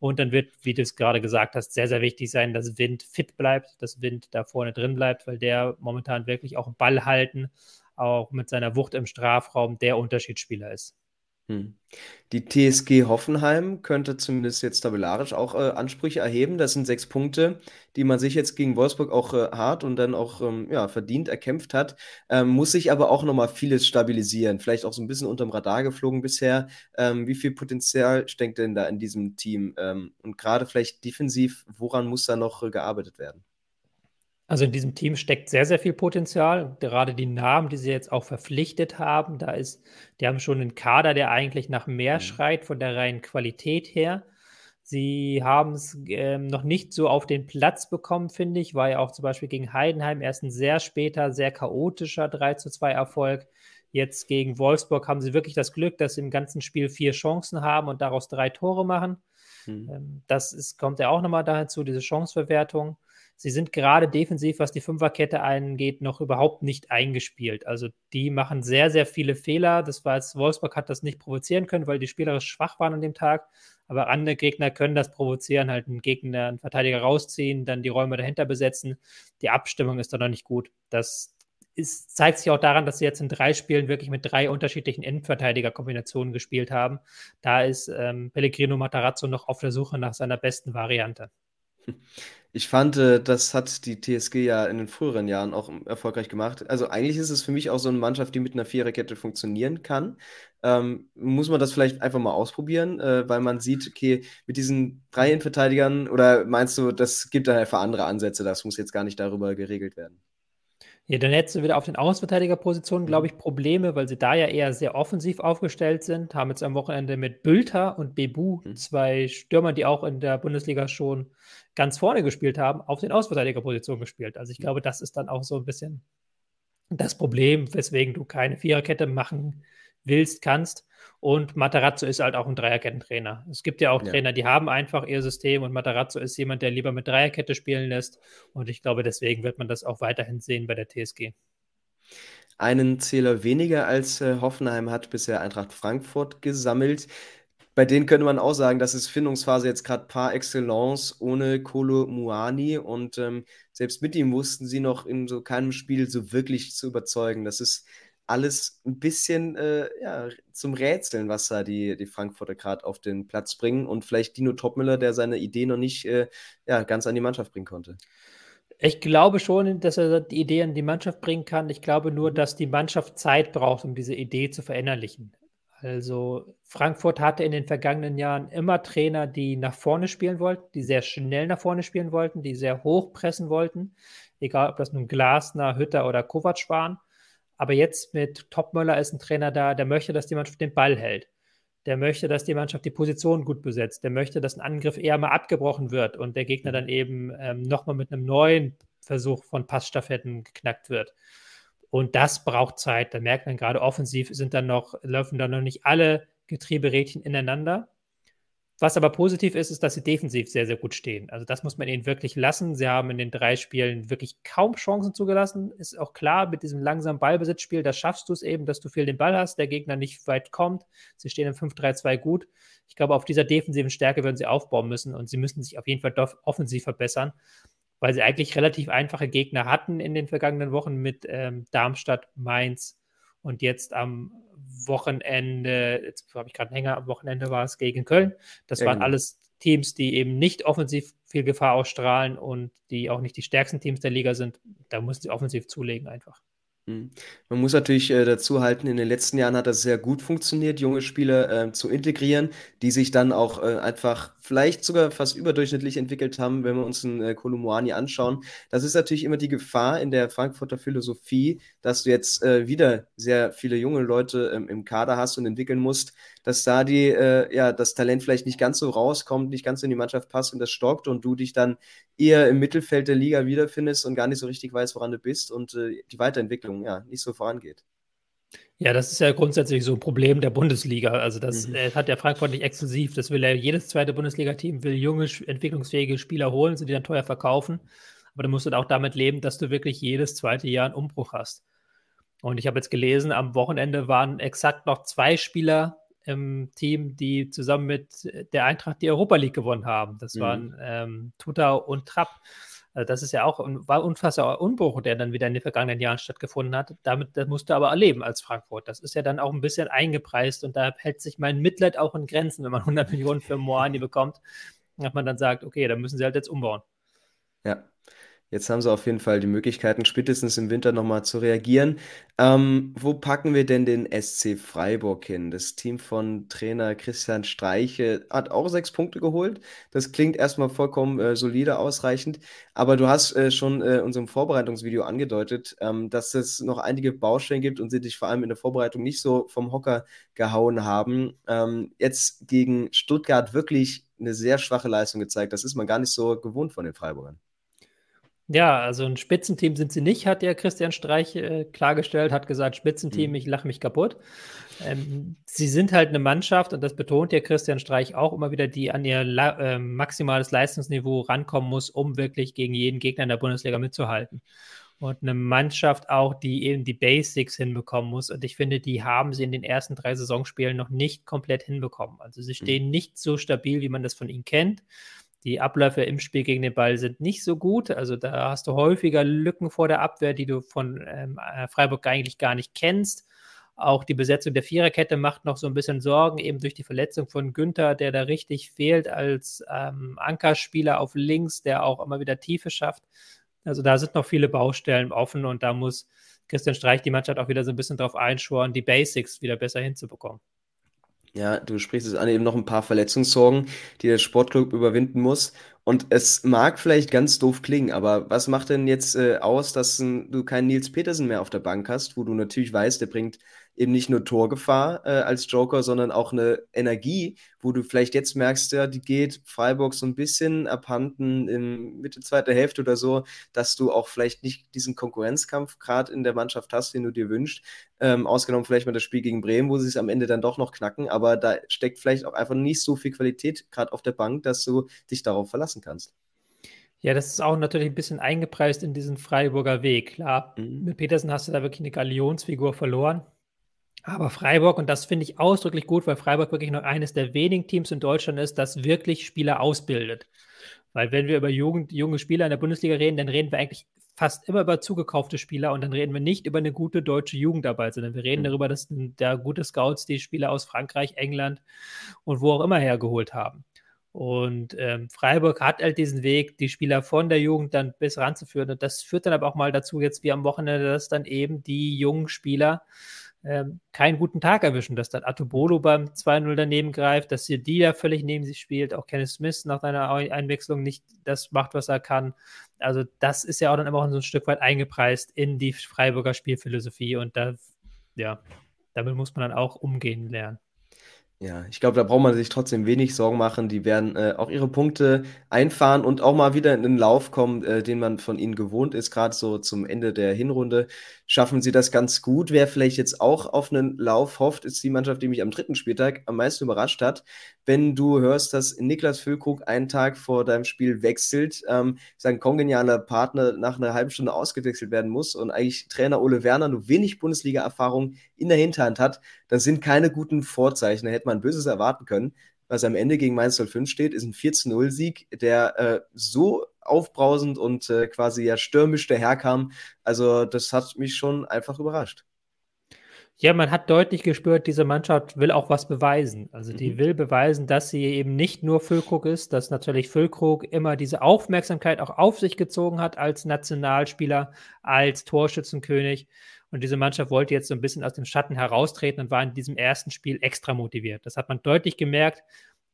Und dann wird, wie du es gerade gesagt hast, sehr, sehr wichtig sein, dass Wind fit bleibt, dass Wind da vorne drin bleibt, weil der momentan wirklich auch Ball halten auch mit seiner Wucht im Strafraum der Unterschiedsspieler ist. Hm. Die TSG Hoffenheim könnte zumindest jetzt tabellarisch auch äh, Ansprüche erheben. Das sind sechs Punkte, die man sich jetzt gegen Wolfsburg auch äh, hart und dann auch ähm, ja, verdient erkämpft hat. Ähm, muss sich aber auch nochmal vieles stabilisieren. Vielleicht auch so ein bisschen unterm Radar geflogen bisher. Ähm, wie viel Potenzial steckt denn da in diesem Team? Ähm, und gerade vielleicht defensiv, woran muss da noch äh, gearbeitet werden? Also in diesem Team steckt sehr, sehr viel Potenzial. Gerade die Namen, die sie jetzt auch verpflichtet haben, da ist, die haben schon einen Kader, der eigentlich nach mehr mhm. schreit von der reinen Qualität her. Sie haben es ähm, noch nicht so auf den Platz bekommen, finde ich. War ja auch zum Beispiel gegen Heidenheim erst ein sehr später, sehr chaotischer 3 zu 2 Erfolg. Jetzt gegen Wolfsburg haben sie wirklich das Glück, dass sie im ganzen Spiel vier Chancen haben und daraus drei Tore machen. Mhm. Das ist, kommt ja auch nochmal dazu, diese Chanceverwertung. Sie sind gerade defensiv, was die Fünferkette angeht, noch überhaupt nicht eingespielt. Also die machen sehr, sehr viele Fehler. Das war jetzt, Wolfsburg hat das nicht provozieren können, weil die spielerisch schwach waren an dem Tag. Aber andere Gegner können das provozieren, halt einen Gegner, einen Verteidiger rausziehen, dann die Räume dahinter besetzen. Die Abstimmung ist da noch nicht gut. Das ist, zeigt sich auch daran, dass sie jetzt in drei Spielen wirklich mit drei unterschiedlichen Endverteidiger-Kombinationen gespielt haben. Da ist ähm, Pellegrino Matarazzo noch auf der Suche nach seiner besten Variante. Ich fand, äh, das hat die TSG ja in den früheren Jahren auch erfolgreich gemacht. Also eigentlich ist es für mich auch so eine Mannschaft, die mit einer Viererkette funktionieren kann. Ähm, muss man das vielleicht einfach mal ausprobieren, äh, weil man sieht, okay, mit diesen drei Innenverteidigern, oder meinst du, das gibt da einfach andere Ansätze, das muss jetzt gar nicht darüber geregelt werden? Ja, dann hättest du wieder auf den Außenverteidigerpositionen, glaube mhm. ich, Probleme, weil sie da ja eher sehr offensiv aufgestellt sind. Haben jetzt am Wochenende mit Bülter und Bebu mhm. zwei Stürmer, die auch in der Bundesliga schon ganz vorne gespielt haben, auf den Außenverteidigerpositionen gespielt. Also ich glaube, das ist dann auch so ein bisschen das Problem, weswegen du keine Viererkette machen willst, kannst. Und Matarazzo ist halt auch ein Dreierkettentrainer. Es gibt ja auch ja. Trainer, die haben einfach ihr System und Matarazzo ist jemand, der lieber mit Dreierkette spielen lässt. Und ich glaube, deswegen wird man das auch weiterhin sehen bei der TSG. Einen Zähler weniger als äh, Hoffenheim hat bisher Eintracht Frankfurt gesammelt. Bei denen könnte man auch sagen, das ist Findungsphase jetzt gerade par excellence ohne Kolo Muani und ähm, selbst mit ihm wussten sie noch in so keinem Spiel so wirklich zu überzeugen. Das ist alles ein bisschen äh, ja, zum Rätseln, was da die, die Frankfurter gerade auf den Platz bringen und vielleicht Dino Topmüller, der seine Idee noch nicht äh, ja, ganz an die Mannschaft bringen konnte. Ich glaube schon, dass er die Idee an die Mannschaft bringen kann. Ich glaube nur, mhm. dass die Mannschaft Zeit braucht, um diese Idee zu verinnerlichen. Also Frankfurt hatte in den vergangenen Jahren immer Trainer, die nach vorne spielen wollten, die sehr schnell nach vorne spielen wollten, die sehr hoch pressen wollten, egal ob das nun Glasner, Hütter oder Kovac waren. Aber jetzt mit Topmöller ist ein Trainer da, der möchte, dass die Mannschaft den Ball hält. der möchte, dass die Mannschaft die Position gut besetzt, der möchte, dass ein Angriff eher mal abgebrochen wird und der Gegner dann eben ähm, nochmal mit einem neuen Versuch von Passstaffetten geknackt wird. Und das braucht Zeit. Da merkt man gerade offensiv sind dann noch, laufen dann noch nicht alle Getrieberädchen ineinander. Was aber positiv ist, ist, dass sie defensiv sehr, sehr gut stehen. Also das muss man ihnen wirklich lassen. Sie haben in den drei Spielen wirklich kaum Chancen zugelassen. Ist auch klar, mit diesem langsamen Ballbesitzspiel, da schaffst du es eben, dass du viel den Ball hast, der Gegner nicht weit kommt. Sie stehen im 5-3-2 gut. Ich glaube, auf dieser defensiven Stärke würden sie aufbauen müssen und sie müssen sich auf jeden Fall offensiv verbessern, weil sie eigentlich relativ einfache Gegner hatten in den vergangenen Wochen mit ähm, Darmstadt, Mainz und jetzt am Wochenende, jetzt habe ich gerade einen Hänger, am Wochenende war es gegen Köln. Das ja, waren genau. alles Teams, die eben nicht offensiv viel Gefahr ausstrahlen und die auch nicht die stärksten Teams der Liga sind. Da müssen sie offensiv zulegen einfach. Mhm. Man muss natürlich äh, dazu halten, in den letzten Jahren hat das sehr gut funktioniert, junge Spieler äh, zu integrieren, die sich dann auch äh, einfach vielleicht sogar fast überdurchschnittlich entwickelt haben, wenn wir uns einen äh, Kolumuani anschauen. Das ist natürlich immer die Gefahr in der Frankfurter Philosophie, dass du jetzt äh, wieder sehr viele junge Leute ähm, im Kader hast und entwickeln musst, dass da die, äh, ja, das Talent vielleicht nicht ganz so rauskommt, nicht ganz in die Mannschaft passt und das stockt und du dich dann eher im Mittelfeld der Liga wiederfindest und gar nicht so richtig weißt, woran du bist und äh, die Weiterentwicklung ja nicht so vorangeht. Ja, das ist ja grundsätzlich so ein Problem der Bundesliga. Also das mhm. äh, hat der Frankfurt nicht exklusiv. Das will ja jedes zweite Bundesliga-Team, will junge, entwicklungsfähige Spieler holen, sie die dann teuer verkaufen. Aber dann musst du auch damit leben, dass du wirklich jedes zweite Jahr einen Umbruch hast. Und ich habe jetzt gelesen, am Wochenende waren exakt noch zwei Spieler im Team, die zusammen mit der Eintracht die Europa League gewonnen haben. Das mhm. waren ähm, Tuta und Trapp. Also das ist ja auch ein war unfassbar Umbruch, der dann wieder in den vergangenen Jahren stattgefunden hat. Damit musst du aber erleben als Frankfurt. Das ist ja dann auch ein bisschen eingepreist und da hält sich mein Mitleid auch in Grenzen, wenn man 100 Millionen für Moani bekommt, dass man dann sagt, okay, da müssen sie halt jetzt umbauen. Ja, Jetzt haben sie auf jeden Fall die Möglichkeiten, spätestens im Winter nochmal zu reagieren. Ähm, wo packen wir denn den SC Freiburg hin? Das Team von Trainer Christian Streiche hat auch sechs Punkte geholt. Das klingt erstmal vollkommen äh, solide, ausreichend. Aber du hast äh, schon äh, unserem Vorbereitungsvideo angedeutet, ähm, dass es noch einige Baustellen gibt und sie dich vor allem in der Vorbereitung nicht so vom Hocker gehauen haben. Ähm, jetzt gegen Stuttgart wirklich eine sehr schwache Leistung gezeigt. Das ist man gar nicht so gewohnt von den Freiburgern. Ja, also ein Spitzenteam sind sie nicht, hat ja Christian Streich äh, klargestellt, hat gesagt, Spitzenteam, mhm. ich lache mich kaputt. Ähm, sie sind halt eine Mannschaft, und das betont ja Christian Streich auch immer wieder, die an ihr äh, maximales Leistungsniveau rankommen muss, um wirklich gegen jeden Gegner in der Bundesliga mitzuhalten. Und eine Mannschaft auch, die eben die Basics hinbekommen muss. Und ich finde, die haben sie in den ersten drei Saisonspielen noch nicht komplett hinbekommen. Also sie mhm. stehen mhm. nicht so stabil, wie man das von ihnen kennt. Die Abläufe im Spiel gegen den Ball sind nicht so gut. Also da hast du häufiger Lücken vor der Abwehr, die du von ähm, äh, Freiburg eigentlich gar nicht kennst. Auch die Besetzung der Viererkette macht noch so ein bisschen Sorgen, eben durch die Verletzung von Günther, der da richtig fehlt als ähm, Ankerspieler auf links, der auch immer wieder Tiefe schafft. Also da sind noch viele Baustellen offen und da muss Christian Streich die Mannschaft auch wieder so ein bisschen darauf einschworen, die Basics wieder besser hinzubekommen. Ja, du sprichst es an, eben noch ein paar Verletzungssorgen, die der Sportclub überwinden muss. Und es mag vielleicht ganz doof klingen, aber was macht denn jetzt äh, aus, dass n, du keinen Nils Petersen mehr auf der Bank hast, wo du natürlich weißt, der bringt eben nicht nur Torgefahr äh, als Joker, sondern auch eine Energie, wo du vielleicht jetzt merkst, ja, die geht Freiburg so ein bisschen abhanden in Mitte zweiter Hälfte oder so, dass du auch vielleicht nicht diesen Konkurrenzkampf gerade in der Mannschaft hast, den du dir wünschst. Ähm, ausgenommen vielleicht mal das Spiel gegen Bremen, wo sie es am Ende dann doch noch knacken, aber da steckt vielleicht auch einfach nicht so viel Qualität gerade auf der Bank, dass du dich darauf verlassen kannst. Ja, das ist auch natürlich ein bisschen eingepreist in diesen Freiburger Weg. Klar, mhm. mit Petersen hast du da wirklich eine Galionsfigur verloren. Aber Freiburg, und das finde ich ausdrücklich gut, weil Freiburg wirklich noch eines der wenigen Teams in Deutschland ist, das wirklich Spieler ausbildet. Weil wenn wir über Jugend, junge Spieler in der Bundesliga reden, dann reden wir eigentlich fast immer über zugekaufte Spieler und dann reden wir nicht über eine gute deutsche Jugendarbeit, sondern wir reden mhm. darüber, dass da gute Scouts die Spieler aus Frankreich, England und wo auch immer hergeholt haben. Und ähm, Freiburg hat halt diesen Weg, die Spieler von der Jugend dann bis ranzuführen. Und das führt dann aber auch mal dazu, jetzt wie am Wochenende, dass dann eben die jungen Spieler ähm, keinen guten Tag erwischen, dass dann Atubolo beim 2-0 daneben greift, dass hier die da völlig neben sich spielt, auch Kenneth Smith nach seiner Einwechslung nicht das macht, was er kann. Also das ist ja auch dann immer so ein Stück weit eingepreist in die Freiburger Spielphilosophie und da, ja, damit muss man dann auch umgehen lernen. Ja, ich glaube, da braucht man sich trotzdem wenig Sorgen machen. Die werden äh, auch ihre Punkte einfahren und auch mal wieder in den Lauf kommen, äh, den man von ihnen gewohnt ist. Gerade so zum Ende der Hinrunde schaffen sie das ganz gut. Wer vielleicht jetzt auch auf einen Lauf hofft, ist die Mannschaft, die mich am dritten Spieltag am meisten überrascht hat. Wenn du hörst, dass Niklas Füllkrug einen Tag vor deinem Spiel wechselt, ähm, sein kongenialer Partner nach einer halben Stunde ausgewechselt werden muss und eigentlich Trainer Ole Werner nur wenig Bundesliga-Erfahrung in der Hinterhand hat, das sind keine guten Vorzeichen. Da hätte man Böses erwarten können. Was am Ende gegen Mainz 05 steht, ist ein 4-0-Sieg, der äh, so aufbrausend und äh, quasi ja stürmisch daherkam. Also, das hat mich schon einfach überrascht. Ja, man hat deutlich gespürt, diese Mannschaft will auch was beweisen. Also die mhm. will beweisen, dass sie eben nicht nur Füllkrug ist, dass natürlich Füllkrug immer diese Aufmerksamkeit auch auf sich gezogen hat als Nationalspieler, als Torschützenkönig. Und diese Mannschaft wollte jetzt so ein bisschen aus dem Schatten heraustreten und war in diesem ersten Spiel extra motiviert. Das hat man deutlich gemerkt,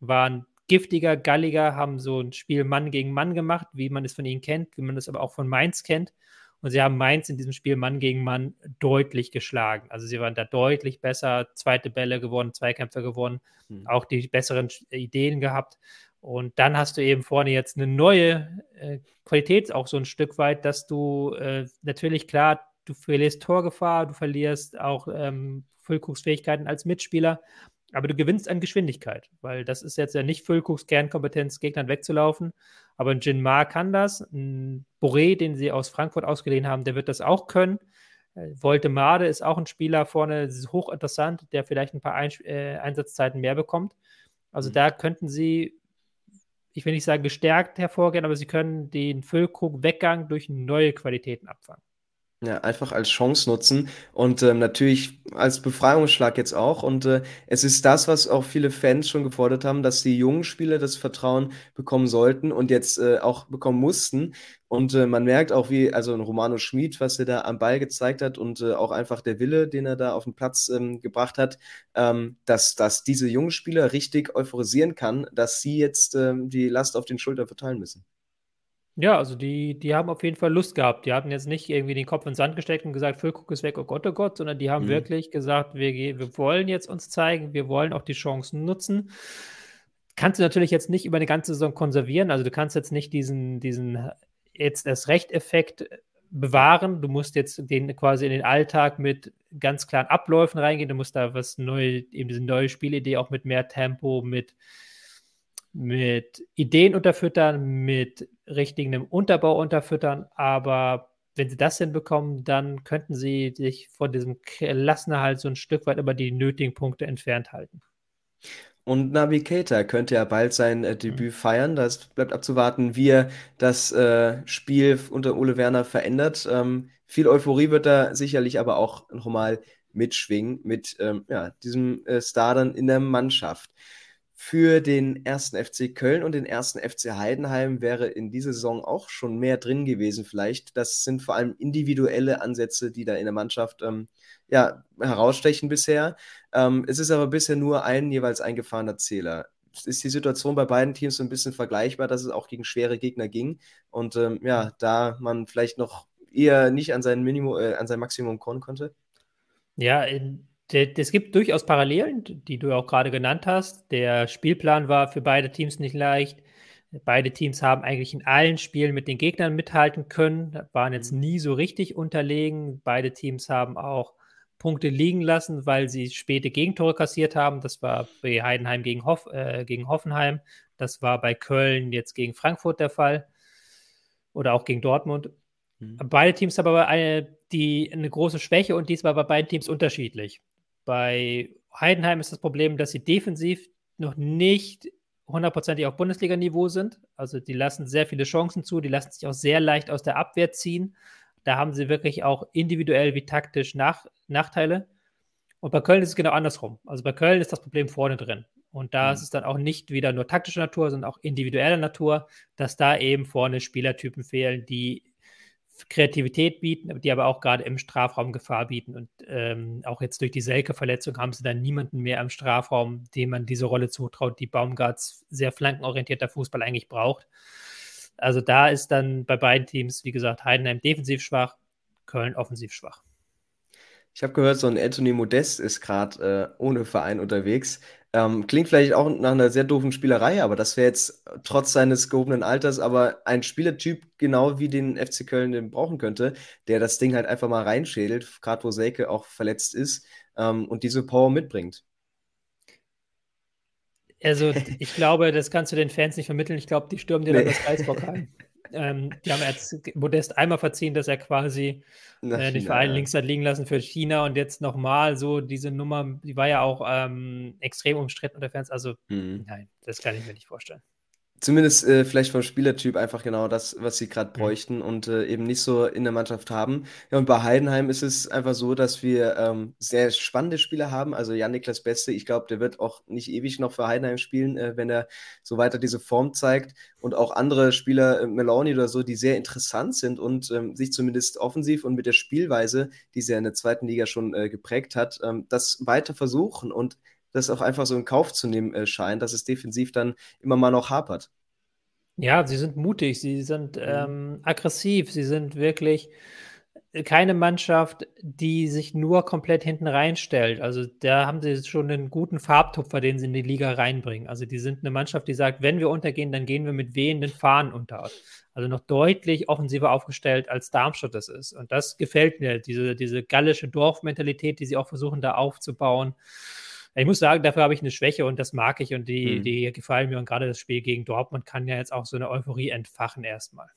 waren giftiger, galliger, haben so ein Spiel Mann gegen Mann gemacht, wie man es von ihnen kennt, wie man es aber auch von Mainz kennt. Und sie haben Mainz in diesem Spiel Mann gegen Mann deutlich geschlagen. Also sie waren da deutlich besser, zweite Bälle gewonnen, Zweikämpfe gewonnen, mhm. auch die besseren Ideen gehabt. Und dann hast du eben vorne jetzt eine neue äh, Qualität, auch so ein Stück weit, dass du äh, natürlich klar du verlierst Torgefahr, du verlierst auch ähm, Füllkuchs-Fähigkeiten als Mitspieler, aber du gewinnst an Geschwindigkeit, weil das ist jetzt ja nicht Füllkuchs Kernkompetenz, Gegnern wegzulaufen. Aber ein Jin Ma kann das. Ein Boré, den sie aus Frankfurt ausgeliehen haben, der wird das auch können. Äh, Made ist auch ein Spieler vorne, hochinteressant, der vielleicht ein paar ein äh, Einsatzzeiten mehr bekommt. Also mhm. da könnten sie, ich will nicht sagen gestärkt hervorgehen, aber sie können den Füllkrug-Weggang durch neue Qualitäten abfangen. Ja, einfach als Chance nutzen und ähm, natürlich als Befreiungsschlag jetzt auch. Und äh, es ist das, was auch viele Fans schon gefordert haben, dass die jungen Spieler das Vertrauen bekommen sollten und jetzt äh, auch bekommen mussten. Und äh, man merkt auch, wie, also ein Romano Schmid, was er da am Ball gezeigt hat und äh, auch einfach der Wille, den er da auf den Platz ähm, gebracht hat, ähm, dass, dass diese jungen Spieler richtig euphorisieren kann, dass sie jetzt ähm, die Last auf den Schultern verteilen müssen. Ja, also die, die haben auf jeden Fall Lust gehabt. Die hatten jetzt nicht irgendwie den Kopf ins Sand gesteckt und gesagt, Füllkrug ist weg, oh Gott, oh Gott, sondern die haben mhm. wirklich gesagt, wir, wir wollen jetzt uns zeigen, wir wollen auch die Chancen nutzen. Kannst du natürlich jetzt nicht über eine ganze Saison konservieren. Also du kannst jetzt nicht diesen, diesen jetzt das Recht-Effekt bewahren. Du musst jetzt den quasi in den Alltag mit ganz klaren Abläufen reingehen. Du musst da was neu, eben diese neue Spielidee auch mit mehr Tempo, mit mit Ideen unterfüttern, mit richtigem Unterbau unterfüttern, aber wenn sie das hinbekommen, dann könnten sie sich von diesem Klassenerhalt so ein Stück weit über die nötigen Punkte entfernt halten. Und Navi Keita könnte ja bald sein äh, Debüt mhm. feiern. Das bleibt abzuwarten, wie er das äh, Spiel unter Ole Werner verändert. Ähm, viel Euphorie wird da sicherlich aber auch nochmal mitschwingen mit ähm, ja, diesem äh, Star dann in der Mannschaft. Für den ersten FC Köln und den ersten FC Heidenheim wäre in dieser Saison auch schon mehr drin gewesen, vielleicht. Das sind vor allem individuelle Ansätze, die da in der Mannschaft ähm, ja, herausstechen bisher. Ähm, es ist aber bisher nur ein jeweils eingefahrener Zähler. Ist die Situation bei beiden Teams so ein bisschen vergleichbar, dass es auch gegen schwere Gegner ging und ähm, ja, da man vielleicht noch eher nicht an sein Minimum, äh, an sein Maximum kommen konnte? Ja, in, es gibt durchaus Parallelen, die du auch gerade genannt hast. Der Spielplan war für beide Teams nicht leicht. Beide Teams haben eigentlich in allen Spielen mit den Gegnern mithalten können, waren jetzt mhm. nie so richtig unterlegen. Beide Teams haben auch Punkte liegen lassen, weil sie späte Gegentore kassiert haben. Das war bei Heidenheim gegen, Hoff, äh, gegen Hoffenheim. Das war bei Köln jetzt gegen Frankfurt der Fall. Oder auch gegen Dortmund. Mhm. Beide Teams haben aber eine, die, eine große Schwäche und dies war bei beiden Teams unterschiedlich. Bei Heidenheim ist das Problem, dass sie defensiv noch nicht hundertprozentig auf Bundesliga-Niveau sind. Also die lassen sehr viele Chancen zu, die lassen sich auch sehr leicht aus der Abwehr ziehen. Da haben sie wirklich auch individuell wie taktisch Nach Nachteile. Und bei Köln ist es genau andersrum. Also bei Köln ist das Problem vorne drin. Und da mhm. ist es dann auch nicht wieder nur taktischer Natur, sondern auch individueller Natur, dass da eben vorne Spielertypen fehlen, die Kreativität bieten, die aber auch gerade im Strafraum Gefahr bieten. Und ähm, auch jetzt durch die Selke-Verletzung haben sie dann niemanden mehr im Strafraum, dem man diese Rolle zutraut, die Baumgarts sehr flankenorientierter Fußball eigentlich braucht. Also da ist dann bei beiden Teams, wie gesagt, Heidenheim defensiv schwach, Köln offensiv schwach. Ich habe gehört, so ein Anthony Modest ist gerade äh, ohne Verein unterwegs. Ähm, klingt vielleicht auch nach einer sehr doofen Spielerei, aber das wäre jetzt trotz seines gehobenen Alters aber ein Spielertyp, genau wie den FC Köln den brauchen könnte, der das Ding halt einfach mal reinschädelt, gerade wo Selke auch verletzt ist ähm, und diese Power mitbringt. Also, ich glaube, das kannst du den Fans nicht vermitteln. Ich glaube, die stürmen dir nee. dann das Eisbock heim. *laughs* ähm, die haben jetzt Modest einmal verziehen, dass er quasi äh, den Verein links hat liegen lassen für China und jetzt nochmal so diese Nummer, die war ja auch ähm, extrem umstritten unter Fans. Also, mhm. nein, das kann ich mir nicht vorstellen. Zumindest äh, vielleicht vom Spielertyp einfach genau das, was sie gerade mhm. bräuchten mhm. und äh, eben nicht so in der Mannschaft haben. Ja, und bei Heidenheim ist es einfach so, dass wir ähm, sehr spannende Spieler haben. Also Jan-Niklas Beste, ich glaube, der wird auch nicht ewig noch für Heidenheim spielen, äh, wenn er so weiter diese Form zeigt. Und auch andere Spieler, äh, Meloni oder so, die sehr interessant sind und ähm, sich zumindest offensiv und mit der Spielweise, die sie ja in der zweiten Liga schon äh, geprägt hat, ähm, das weiter versuchen und das auch einfach so in Kauf zu nehmen äh, scheint, dass es defensiv dann immer mal noch hapert. Ja, sie sind mutig, sie sind mhm. ähm, aggressiv, sie sind wirklich keine Mannschaft, die sich nur komplett hinten reinstellt. Also da haben sie schon einen guten Farbtupfer, den sie in die Liga reinbringen. Also die sind eine Mannschaft, die sagt, wenn wir untergehen, dann gehen wir mit wehenden Fahnen unter. Also noch deutlich offensiver aufgestellt, als Darmstadt das ist. Und das gefällt mir, diese, diese gallische Dorfmentalität, die sie auch versuchen da aufzubauen. Ich muss sagen, dafür habe ich eine Schwäche und das mag ich und die, mhm. die gefallen mir. Und gerade das Spiel gegen Dortmund kann ja jetzt auch so eine Euphorie entfachen erstmal.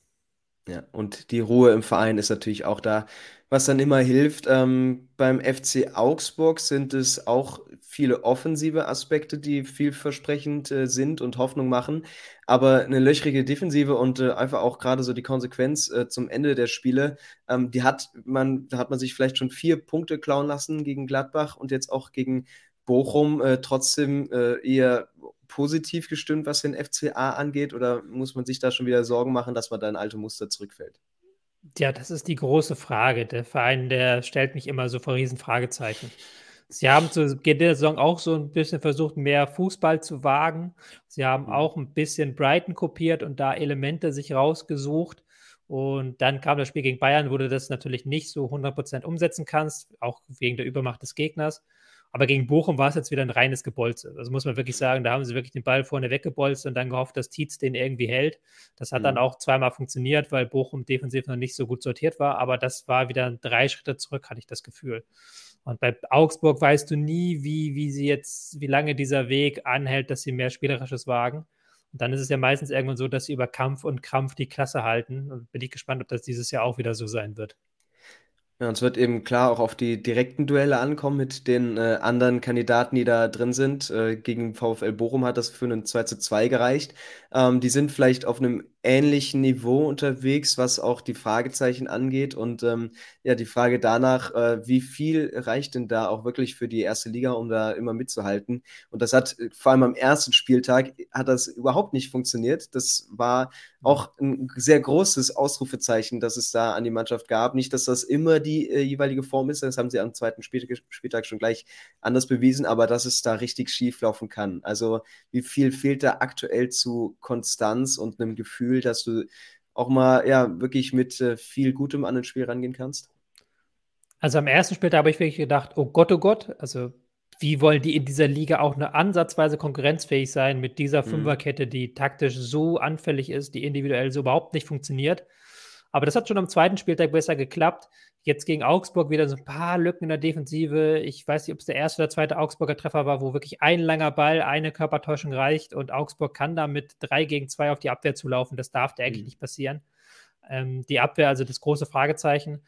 Ja, und die Ruhe im Verein ist natürlich auch da, was dann immer hilft. Ähm, beim FC Augsburg sind es auch viele offensive Aspekte, die vielversprechend äh, sind und Hoffnung machen. Aber eine löchrige Defensive und äh, einfach auch gerade so die Konsequenz äh, zum Ende der Spiele, ähm, die hat man, da hat man sich vielleicht schon vier Punkte klauen lassen gegen Gladbach und jetzt auch gegen Bochum äh, trotzdem äh, eher positiv gestimmt, was den FCA angeht? Oder muss man sich da schon wieder Sorgen machen, dass man da in alte Muster zurückfällt? Ja, das ist die große Frage. Der Verein, der stellt mich immer so vor Riesenfragezeichen. Sie haben zu Beginn der Saison auch so ein bisschen versucht, mehr Fußball zu wagen. Sie haben mhm. auch ein bisschen Brighton kopiert und da Elemente sich rausgesucht. Und dann kam das Spiel gegen Bayern, wo du das natürlich nicht so 100% umsetzen kannst, auch wegen der Übermacht des Gegners. Aber gegen Bochum war es jetzt wieder ein reines Gebolze. Also muss man wirklich sagen, da haben sie wirklich den Ball vorne weggebolzt und dann gehofft, dass Tietz den irgendwie hält. Das hat mhm. dann auch zweimal funktioniert, weil Bochum defensiv noch nicht so gut sortiert war. Aber das war wieder drei Schritte zurück, hatte ich das Gefühl. Und bei Augsburg weißt du nie, wie, wie sie jetzt, wie lange dieser Weg anhält, dass sie mehr Spielerisches wagen. Und dann ist es ja meistens irgendwann so, dass sie über Kampf und Krampf die Klasse halten. Und bin ich gespannt, ob das dieses Jahr auch wieder so sein wird. Ja, und es wird eben klar auch auf die direkten Duelle ankommen mit den äh, anderen Kandidaten, die da drin sind. Äh, gegen VfL Bochum hat das für einen 2 zu 2 gereicht. Ähm, die sind vielleicht auf einem ähnlichen Niveau unterwegs, was auch die Fragezeichen angeht. Und ähm, ja, die Frage danach, äh, wie viel reicht denn da auch wirklich für die erste Liga, um da immer mitzuhalten? Und das hat äh, vor allem am ersten Spieltag hat das überhaupt nicht funktioniert. Das war auch ein sehr großes Ausrufezeichen, dass es da an die Mannschaft gab. Nicht, dass das immer die äh, jeweilige Form ist, das haben sie am zweiten Spieltag, Spieltag schon gleich anders bewiesen, aber dass es da richtig schief laufen kann. Also wie viel fehlt da aktuell zu Konstanz und einem Gefühl, dass du auch mal ja wirklich mit äh, viel Gutem an ein Spiel rangehen kannst? Also am ersten Spieltag habe ich wirklich gedacht, oh Gott, oh Gott, also wie wollen die in dieser Liga auch eine ansatzweise konkurrenzfähig sein mit dieser mhm. Fünferkette, die taktisch so anfällig ist, die individuell so überhaupt nicht funktioniert. Aber das hat schon am zweiten Spieltag besser geklappt. Jetzt gegen Augsburg wieder so ein paar Lücken in der Defensive. Ich weiß nicht, ob es der erste oder zweite Augsburger Treffer war, wo wirklich ein langer Ball, eine Körpertäuschung reicht und Augsburg kann da mit drei gegen zwei auf die Abwehr zulaufen. Das darf eigentlich mhm. nicht passieren. Ähm, die Abwehr, also das große Fragezeichen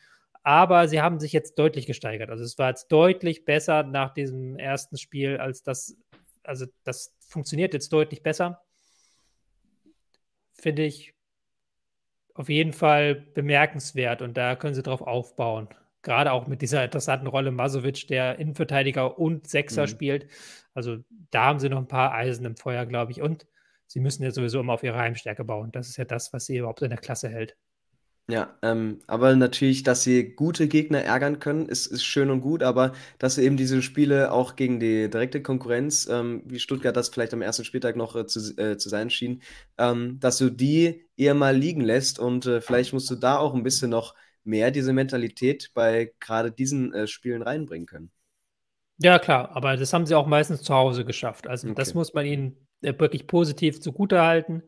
aber sie haben sich jetzt deutlich gesteigert. Also es war jetzt deutlich besser nach diesem ersten Spiel, als das, also das funktioniert jetzt deutlich besser. Finde ich auf jeden Fall bemerkenswert und da können sie drauf aufbauen. Gerade auch mit dieser interessanten Rolle Masovic, der Innenverteidiger und Sechser mhm. spielt. Also da haben sie noch ein paar Eisen im Feuer, glaube ich. Und sie müssen ja sowieso immer auf ihre Heimstärke bauen. Das ist ja das, was sie überhaupt in der Klasse hält. Ja, ähm, aber natürlich, dass sie gute Gegner ärgern können, ist, ist schön und gut, aber dass sie eben diese Spiele auch gegen die direkte Konkurrenz, ähm, wie Stuttgart das vielleicht am ersten Spieltag noch äh, zu, äh, zu sein schien, ähm, dass du die eher mal liegen lässt und äh, vielleicht musst du da auch ein bisschen noch mehr diese Mentalität bei gerade diesen äh, Spielen reinbringen können. Ja, klar, aber das haben sie auch meistens zu Hause geschafft. Also, okay. das muss man ihnen äh, wirklich positiv zugutehalten.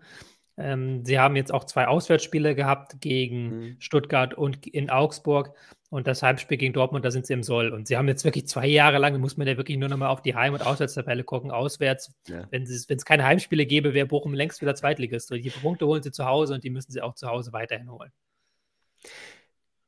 Ähm, sie haben jetzt auch zwei Auswärtsspiele gehabt gegen mhm. Stuttgart und in Augsburg. Und das Heimspiel gegen Dortmund, da sind sie im Soll. Und sie haben jetzt wirklich zwei Jahre lang, da muss man ja wirklich nur noch mal auf die Heim- und Auswärtstabelle gucken, auswärts. Ja. Wenn es keine Heimspiele gäbe, wäre Bochum längst wieder Zweitligist. Die Punkte holen sie zu Hause und die müssen sie auch zu Hause weiterhin holen.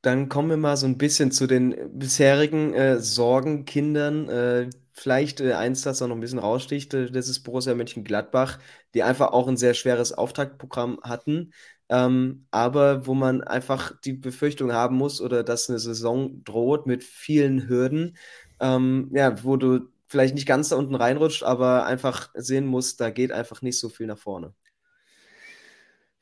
Dann kommen wir mal so ein bisschen zu den bisherigen äh, Sorgenkindern. Äh, vielleicht äh, eins, das da noch ein bisschen raussticht, äh, das ist Borussia Mönchengladbach, die einfach auch ein sehr schweres Auftaktprogramm hatten, ähm, aber wo man einfach die Befürchtung haben muss oder dass eine Saison droht mit vielen Hürden, ähm, ja, wo du vielleicht nicht ganz da unten reinrutscht, aber einfach sehen musst, da geht einfach nicht so viel nach vorne.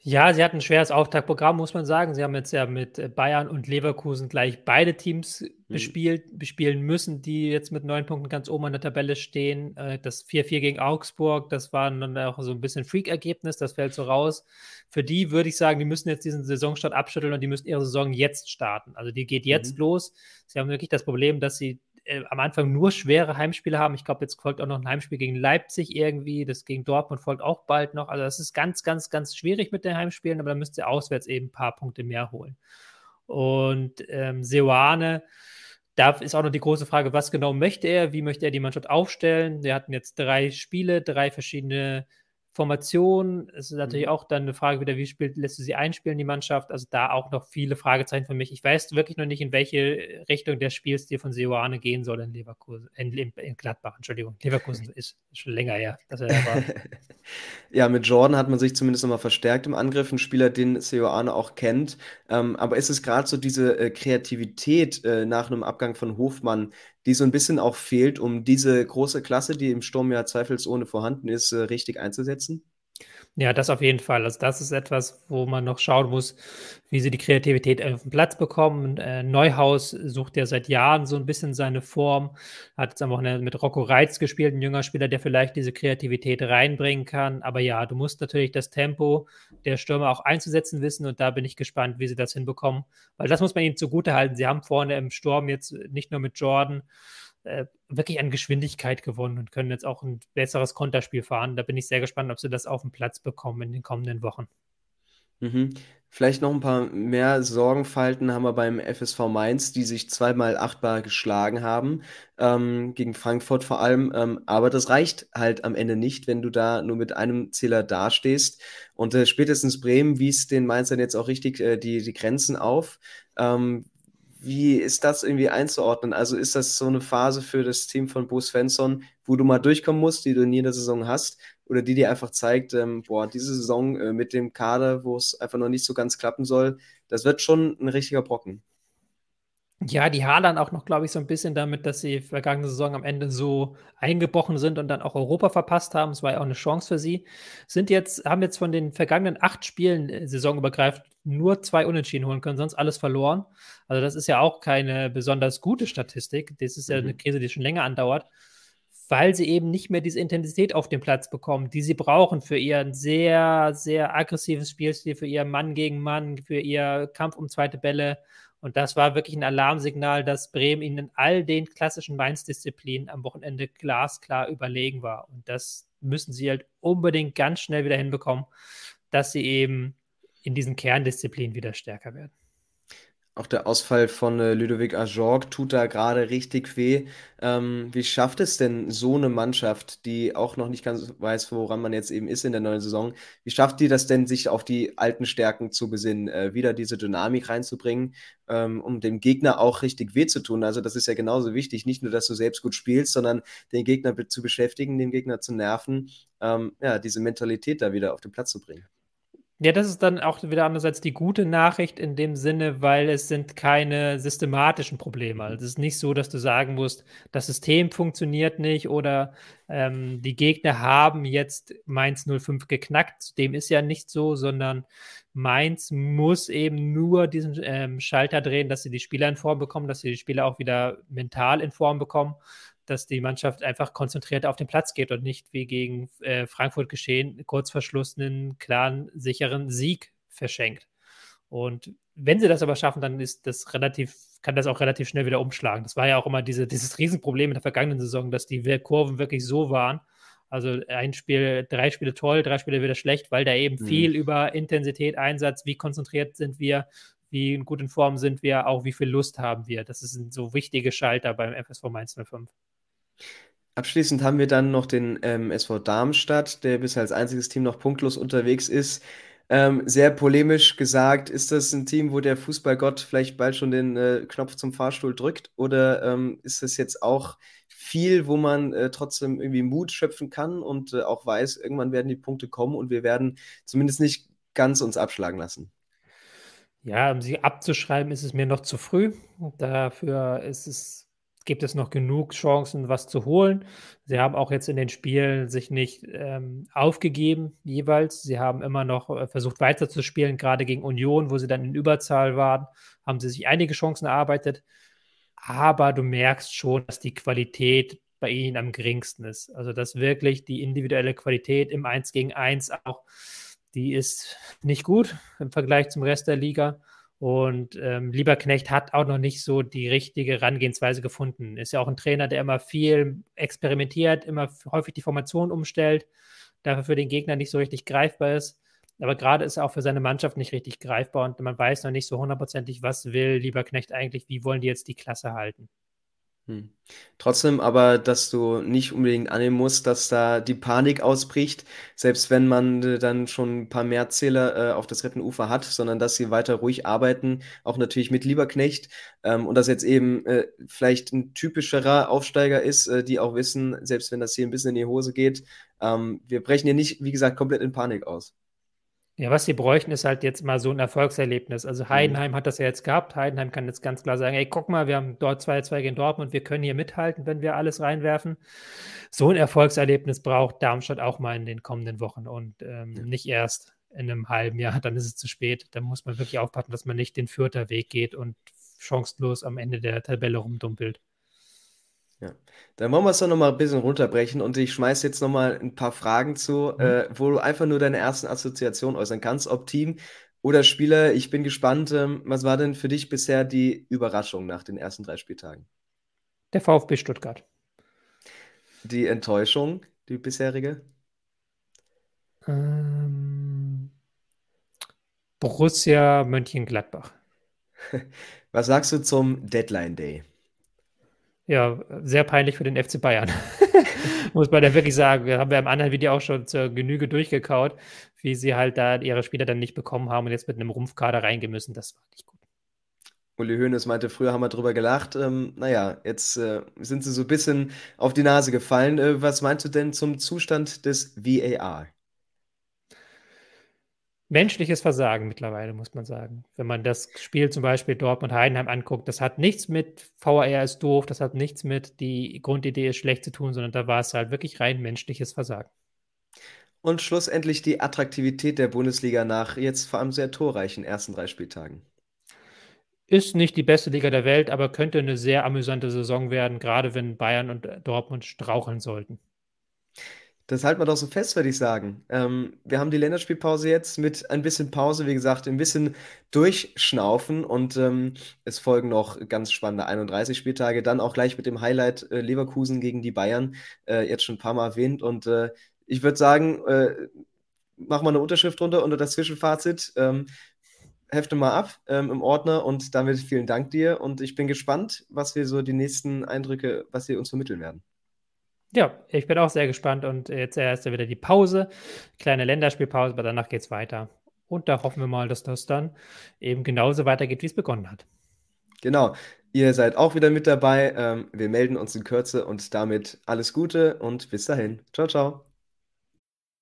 Ja, sie hatten ein schweres Auftaktprogramm, muss man sagen. Sie haben jetzt ja mit äh, Bayern und Leverkusen gleich beide Teams mhm. bespielt, bespielen müssen, die jetzt mit neun Punkten ganz oben an der Tabelle stehen. Äh, das 4-4 gegen Augsburg, das war dann auch so ein bisschen Freak-Ergebnis, das fällt so raus. Für die würde ich sagen, die müssen jetzt diesen Saisonstart abschütteln und die müssen ihre Saison jetzt starten. Also die geht jetzt mhm. los. Sie haben wirklich das Problem, dass sie äh, am Anfang nur schwere Heimspiele haben. Ich glaube, jetzt folgt auch noch ein Heimspiel gegen Leipzig irgendwie. Das gegen Dortmund folgt auch bald noch. Also, das ist ganz, ganz, ganz schwierig mit den Heimspielen, aber da müsst ihr auswärts eben ein paar Punkte mehr holen. Und ähm, Seoane, da ist auch noch die große Frage, was genau möchte er? Wie möchte er die Mannschaft aufstellen? Wir hatten jetzt drei Spiele, drei verschiedene Formation es ist natürlich mhm. auch dann eine Frage wieder, wie spielt, lässt du sie einspielen, die Mannschaft? Also da auch noch viele Fragezeichen für mich. Ich weiß wirklich noch nicht, in welche Richtung der Spielstil von Seoane gehen soll in Leverkusen, in, in Gladbach, Entschuldigung. Leverkusen *laughs* ist schon länger her, dass er da war. *laughs* ja, mit Jordan hat man sich zumindest nochmal verstärkt im Angriff, ein Spieler, den Seoane auch kennt. Ähm, aber ist es gerade so diese äh, Kreativität äh, nach einem Abgang von Hofmann, die so ein bisschen auch fehlt, um diese große Klasse, die im Sturm ja zweifelsohne vorhanden ist, äh, richtig einzusetzen? Ja, das auf jeden Fall. Also das ist etwas, wo man noch schauen muss, wie sie die Kreativität auf den Platz bekommen. Äh, Neuhaus sucht ja seit Jahren so ein bisschen seine Form, hat jetzt am Wochenende mit Rocco Reitz gespielt, ein junger Spieler, der vielleicht diese Kreativität reinbringen kann. Aber ja, du musst natürlich das Tempo der Stürmer auch einzusetzen wissen und da bin ich gespannt, wie sie das hinbekommen, weil das muss man ihnen zugute halten. Sie haben vorne im Sturm jetzt nicht nur mit Jordan, äh, wirklich an Geschwindigkeit gewonnen und können jetzt auch ein besseres Konterspiel fahren. Da bin ich sehr gespannt, ob sie das auf den Platz bekommen in den kommenden Wochen. Mhm. Vielleicht noch ein paar mehr Sorgenfalten haben wir beim FSV Mainz, die sich zweimal achtbar geschlagen haben, ähm, gegen Frankfurt vor allem. Ähm, aber das reicht halt am Ende nicht, wenn du da nur mit einem Zähler dastehst. Und äh, spätestens Bremen wies den Mainzern jetzt auch richtig äh, die, die Grenzen auf. Ähm, wie ist das irgendwie einzuordnen? Also ist das so eine Phase für das Team von Bo Svensson, wo du mal durchkommen musst, die du in der Saison hast, oder die dir einfach zeigt, ähm, boah, diese Saison äh, mit dem Kader, wo es einfach noch nicht so ganz klappen soll, das wird schon ein richtiger Brocken. Ja, die hadern auch noch, glaube ich, so ein bisschen damit, dass sie vergangene Saison am Ende so eingebrochen sind und dann auch Europa verpasst haben. Es war ja auch eine Chance für sie. Sind jetzt, haben jetzt von den vergangenen acht Spielen äh, saisonübergreifend nur zwei Unentschieden holen können, sonst alles verloren. Also das ist ja auch keine besonders gute Statistik. Das ist ja mhm. eine Krise, die schon länger andauert, weil sie eben nicht mehr diese Intensität auf dem Platz bekommen, die sie brauchen für ihr sehr, sehr aggressives Spielstil, für ihr Mann gegen Mann, für ihr Kampf um zweite Bälle und das war wirklich ein Alarmsignal, dass Bremen ihnen in all den klassischen Mainz-Disziplinen am Wochenende glasklar überlegen war. Und das müssen sie halt unbedingt ganz schnell wieder hinbekommen, dass sie eben in diesen Kerndisziplinen wieder stärker werden. Auch der Ausfall von äh, Ludovic Ajorg tut da gerade richtig weh. Ähm, wie schafft es denn so eine Mannschaft, die auch noch nicht ganz weiß, woran man jetzt eben ist in der neuen Saison, wie schafft die das denn, sich auf die alten Stärken zu besinnen, äh, wieder diese Dynamik reinzubringen, ähm, um dem Gegner auch richtig weh zu tun? Also das ist ja genauso wichtig, nicht nur, dass du selbst gut spielst, sondern den Gegner zu beschäftigen, den Gegner zu nerven, ähm, ja, diese Mentalität da wieder auf den Platz zu bringen. Ja, das ist dann auch wieder andererseits die gute Nachricht in dem Sinne, weil es sind keine systematischen Probleme. Also es ist nicht so, dass du sagen musst, das System funktioniert nicht oder ähm, die Gegner haben jetzt Mainz 05 geknackt. Dem ist ja nicht so, sondern Mainz muss eben nur diesen ähm, Schalter drehen, dass sie die Spieler in Form bekommen, dass sie die Spieler auch wieder mental in Form bekommen dass die Mannschaft einfach konzentriert auf den Platz geht und nicht wie gegen äh, Frankfurt geschehen, kurz einen klaren, sicheren Sieg verschenkt. Und wenn sie das aber schaffen, dann ist das relativ, kann das auch relativ schnell wieder umschlagen. Das war ja auch immer diese, dieses Riesenproblem in der vergangenen Saison, dass die Kurven wirklich so waren. Also ein Spiel, drei Spiele toll, drei Spiele wieder schlecht, weil da eben mhm. viel über Intensität, Einsatz, wie konzentriert sind wir, wie in Form sind wir, auch wie viel Lust haben wir. Das sind so wichtige Schalter beim FSV Mainz 05. Abschließend haben wir dann noch den ähm, SV Darmstadt, der bisher als einziges Team noch punktlos unterwegs ist. Ähm, sehr polemisch gesagt, ist das ein Team, wo der Fußballgott vielleicht bald schon den äh, Knopf zum Fahrstuhl drückt? Oder ähm, ist das jetzt auch viel, wo man äh, trotzdem irgendwie Mut schöpfen kann und äh, auch weiß, irgendwann werden die Punkte kommen und wir werden zumindest nicht ganz uns abschlagen lassen? Ja, um sie abzuschreiben, ist es mir noch zu früh. Dafür ist es gibt es noch genug Chancen, was zu holen. Sie haben auch jetzt in den Spielen sich nicht ähm, aufgegeben, jeweils. Sie haben immer noch äh, versucht weiterzuspielen, gerade gegen Union, wo sie dann in Überzahl waren, haben sie sich einige Chancen erarbeitet. Aber du merkst schon, dass die Qualität bei ihnen am geringsten ist. Also, dass wirklich die individuelle Qualität im 1 gegen 1 auch, die ist nicht gut im Vergleich zum Rest der Liga. Und ähm, Lieberknecht hat auch noch nicht so die richtige Herangehensweise gefunden. Ist ja auch ein Trainer, der immer viel experimentiert, immer häufig die Formation umstellt, dafür für den Gegner nicht so richtig greifbar ist. Aber gerade ist er auch für seine Mannschaft nicht richtig greifbar und man weiß noch nicht so hundertprozentig, was will Lieberknecht eigentlich, wie wollen die jetzt die Klasse halten. Hm. Trotzdem aber, dass du nicht unbedingt annehmen musst, dass da die Panik ausbricht, selbst wenn man äh, dann schon ein paar Mehrzähler äh, auf das Rettenufer hat, sondern dass sie weiter ruhig arbeiten, auch natürlich mit Lieberknecht ähm, und dass jetzt eben äh, vielleicht ein typischerer Aufsteiger ist, äh, die auch wissen, selbst wenn das hier ein bisschen in die Hose geht, ähm, wir brechen hier nicht, wie gesagt, komplett in Panik aus. Ja, was sie bräuchten, ist halt jetzt mal so ein Erfolgserlebnis. Also mhm. Heidenheim mhm. hat das ja jetzt gehabt. Heidenheim kann jetzt ganz klar sagen, ey, guck mal, wir haben dort 2-2 gegen Dortmund, wir können hier mithalten, wenn wir alles reinwerfen. So ein Erfolgserlebnis braucht Darmstadt auch mal in den kommenden Wochen und ähm, ja. nicht erst in einem halben Jahr, dann ist es zu spät. Da muss man wirklich aufpassen, dass man nicht den Fürther Weg geht und chancenlos am Ende der Tabelle rumdumpelt. Ja, dann wollen wir es doch nochmal ein bisschen runterbrechen und ich schmeiße jetzt nochmal ein paar Fragen zu, mhm. äh, wo du einfach nur deine ersten Assoziationen äußern kannst, ob Team oder Spieler. Ich bin gespannt, ähm, was war denn für dich bisher die Überraschung nach den ersten drei Spieltagen? Der VfB Stuttgart. Die Enttäuschung, die bisherige? Ähm, Borussia Mönchengladbach. *laughs* Was sagst du zum Deadline Day? Ja, sehr peinlich für den FC Bayern. *laughs* Muss man da wirklich sagen. Wir haben wir im anderen Video auch schon zur Genüge durchgekaut, wie sie halt da ihre Spieler dann nicht bekommen haben und jetzt mit einem Rumpfkader reingehen müssen. Das war nicht gut. Uli Hoeneß meinte, früher haben wir drüber gelacht. Ähm, naja, jetzt äh, sind sie so ein bisschen auf die Nase gefallen. Äh, was meinst du denn zum Zustand des VAR? Menschliches Versagen mittlerweile, muss man sagen. Wenn man das Spiel zum Beispiel Dortmund-Heidenheim anguckt, das hat nichts mit VAR ist doof, das hat nichts mit die Grundidee ist schlecht zu tun, sondern da war es halt wirklich rein menschliches Versagen. Und schlussendlich die Attraktivität der Bundesliga nach jetzt vor allem sehr torreichen ersten drei Spieltagen. Ist nicht die beste Liga der Welt, aber könnte eine sehr amüsante Saison werden, gerade wenn Bayern und Dortmund straucheln sollten. Das halten wir doch so fest, würde ich sagen. Ähm, wir haben die Länderspielpause jetzt mit ein bisschen Pause, wie gesagt, ein bisschen durchschnaufen und ähm, es folgen noch ganz spannende 31 Spieltage. Dann auch gleich mit dem Highlight äh, Leverkusen gegen die Bayern, äh, jetzt schon ein paar Mal erwähnt. Und äh, ich würde sagen, äh, mach mal eine Unterschrift drunter unter das Zwischenfazit. Ähm, hefte mal ab ähm, im Ordner und damit vielen Dank dir und ich bin gespannt, was wir so die nächsten Eindrücke, was wir uns vermitteln werden. Ja, ich bin auch sehr gespannt und jetzt erst wieder die Pause, kleine Länderspielpause, aber danach geht es weiter. Und da hoffen wir mal, dass das dann eben genauso weitergeht, wie es begonnen hat. Genau. Ihr seid auch wieder mit dabei. Ähm, wir melden uns in Kürze und damit alles Gute und bis dahin. Ciao, ciao.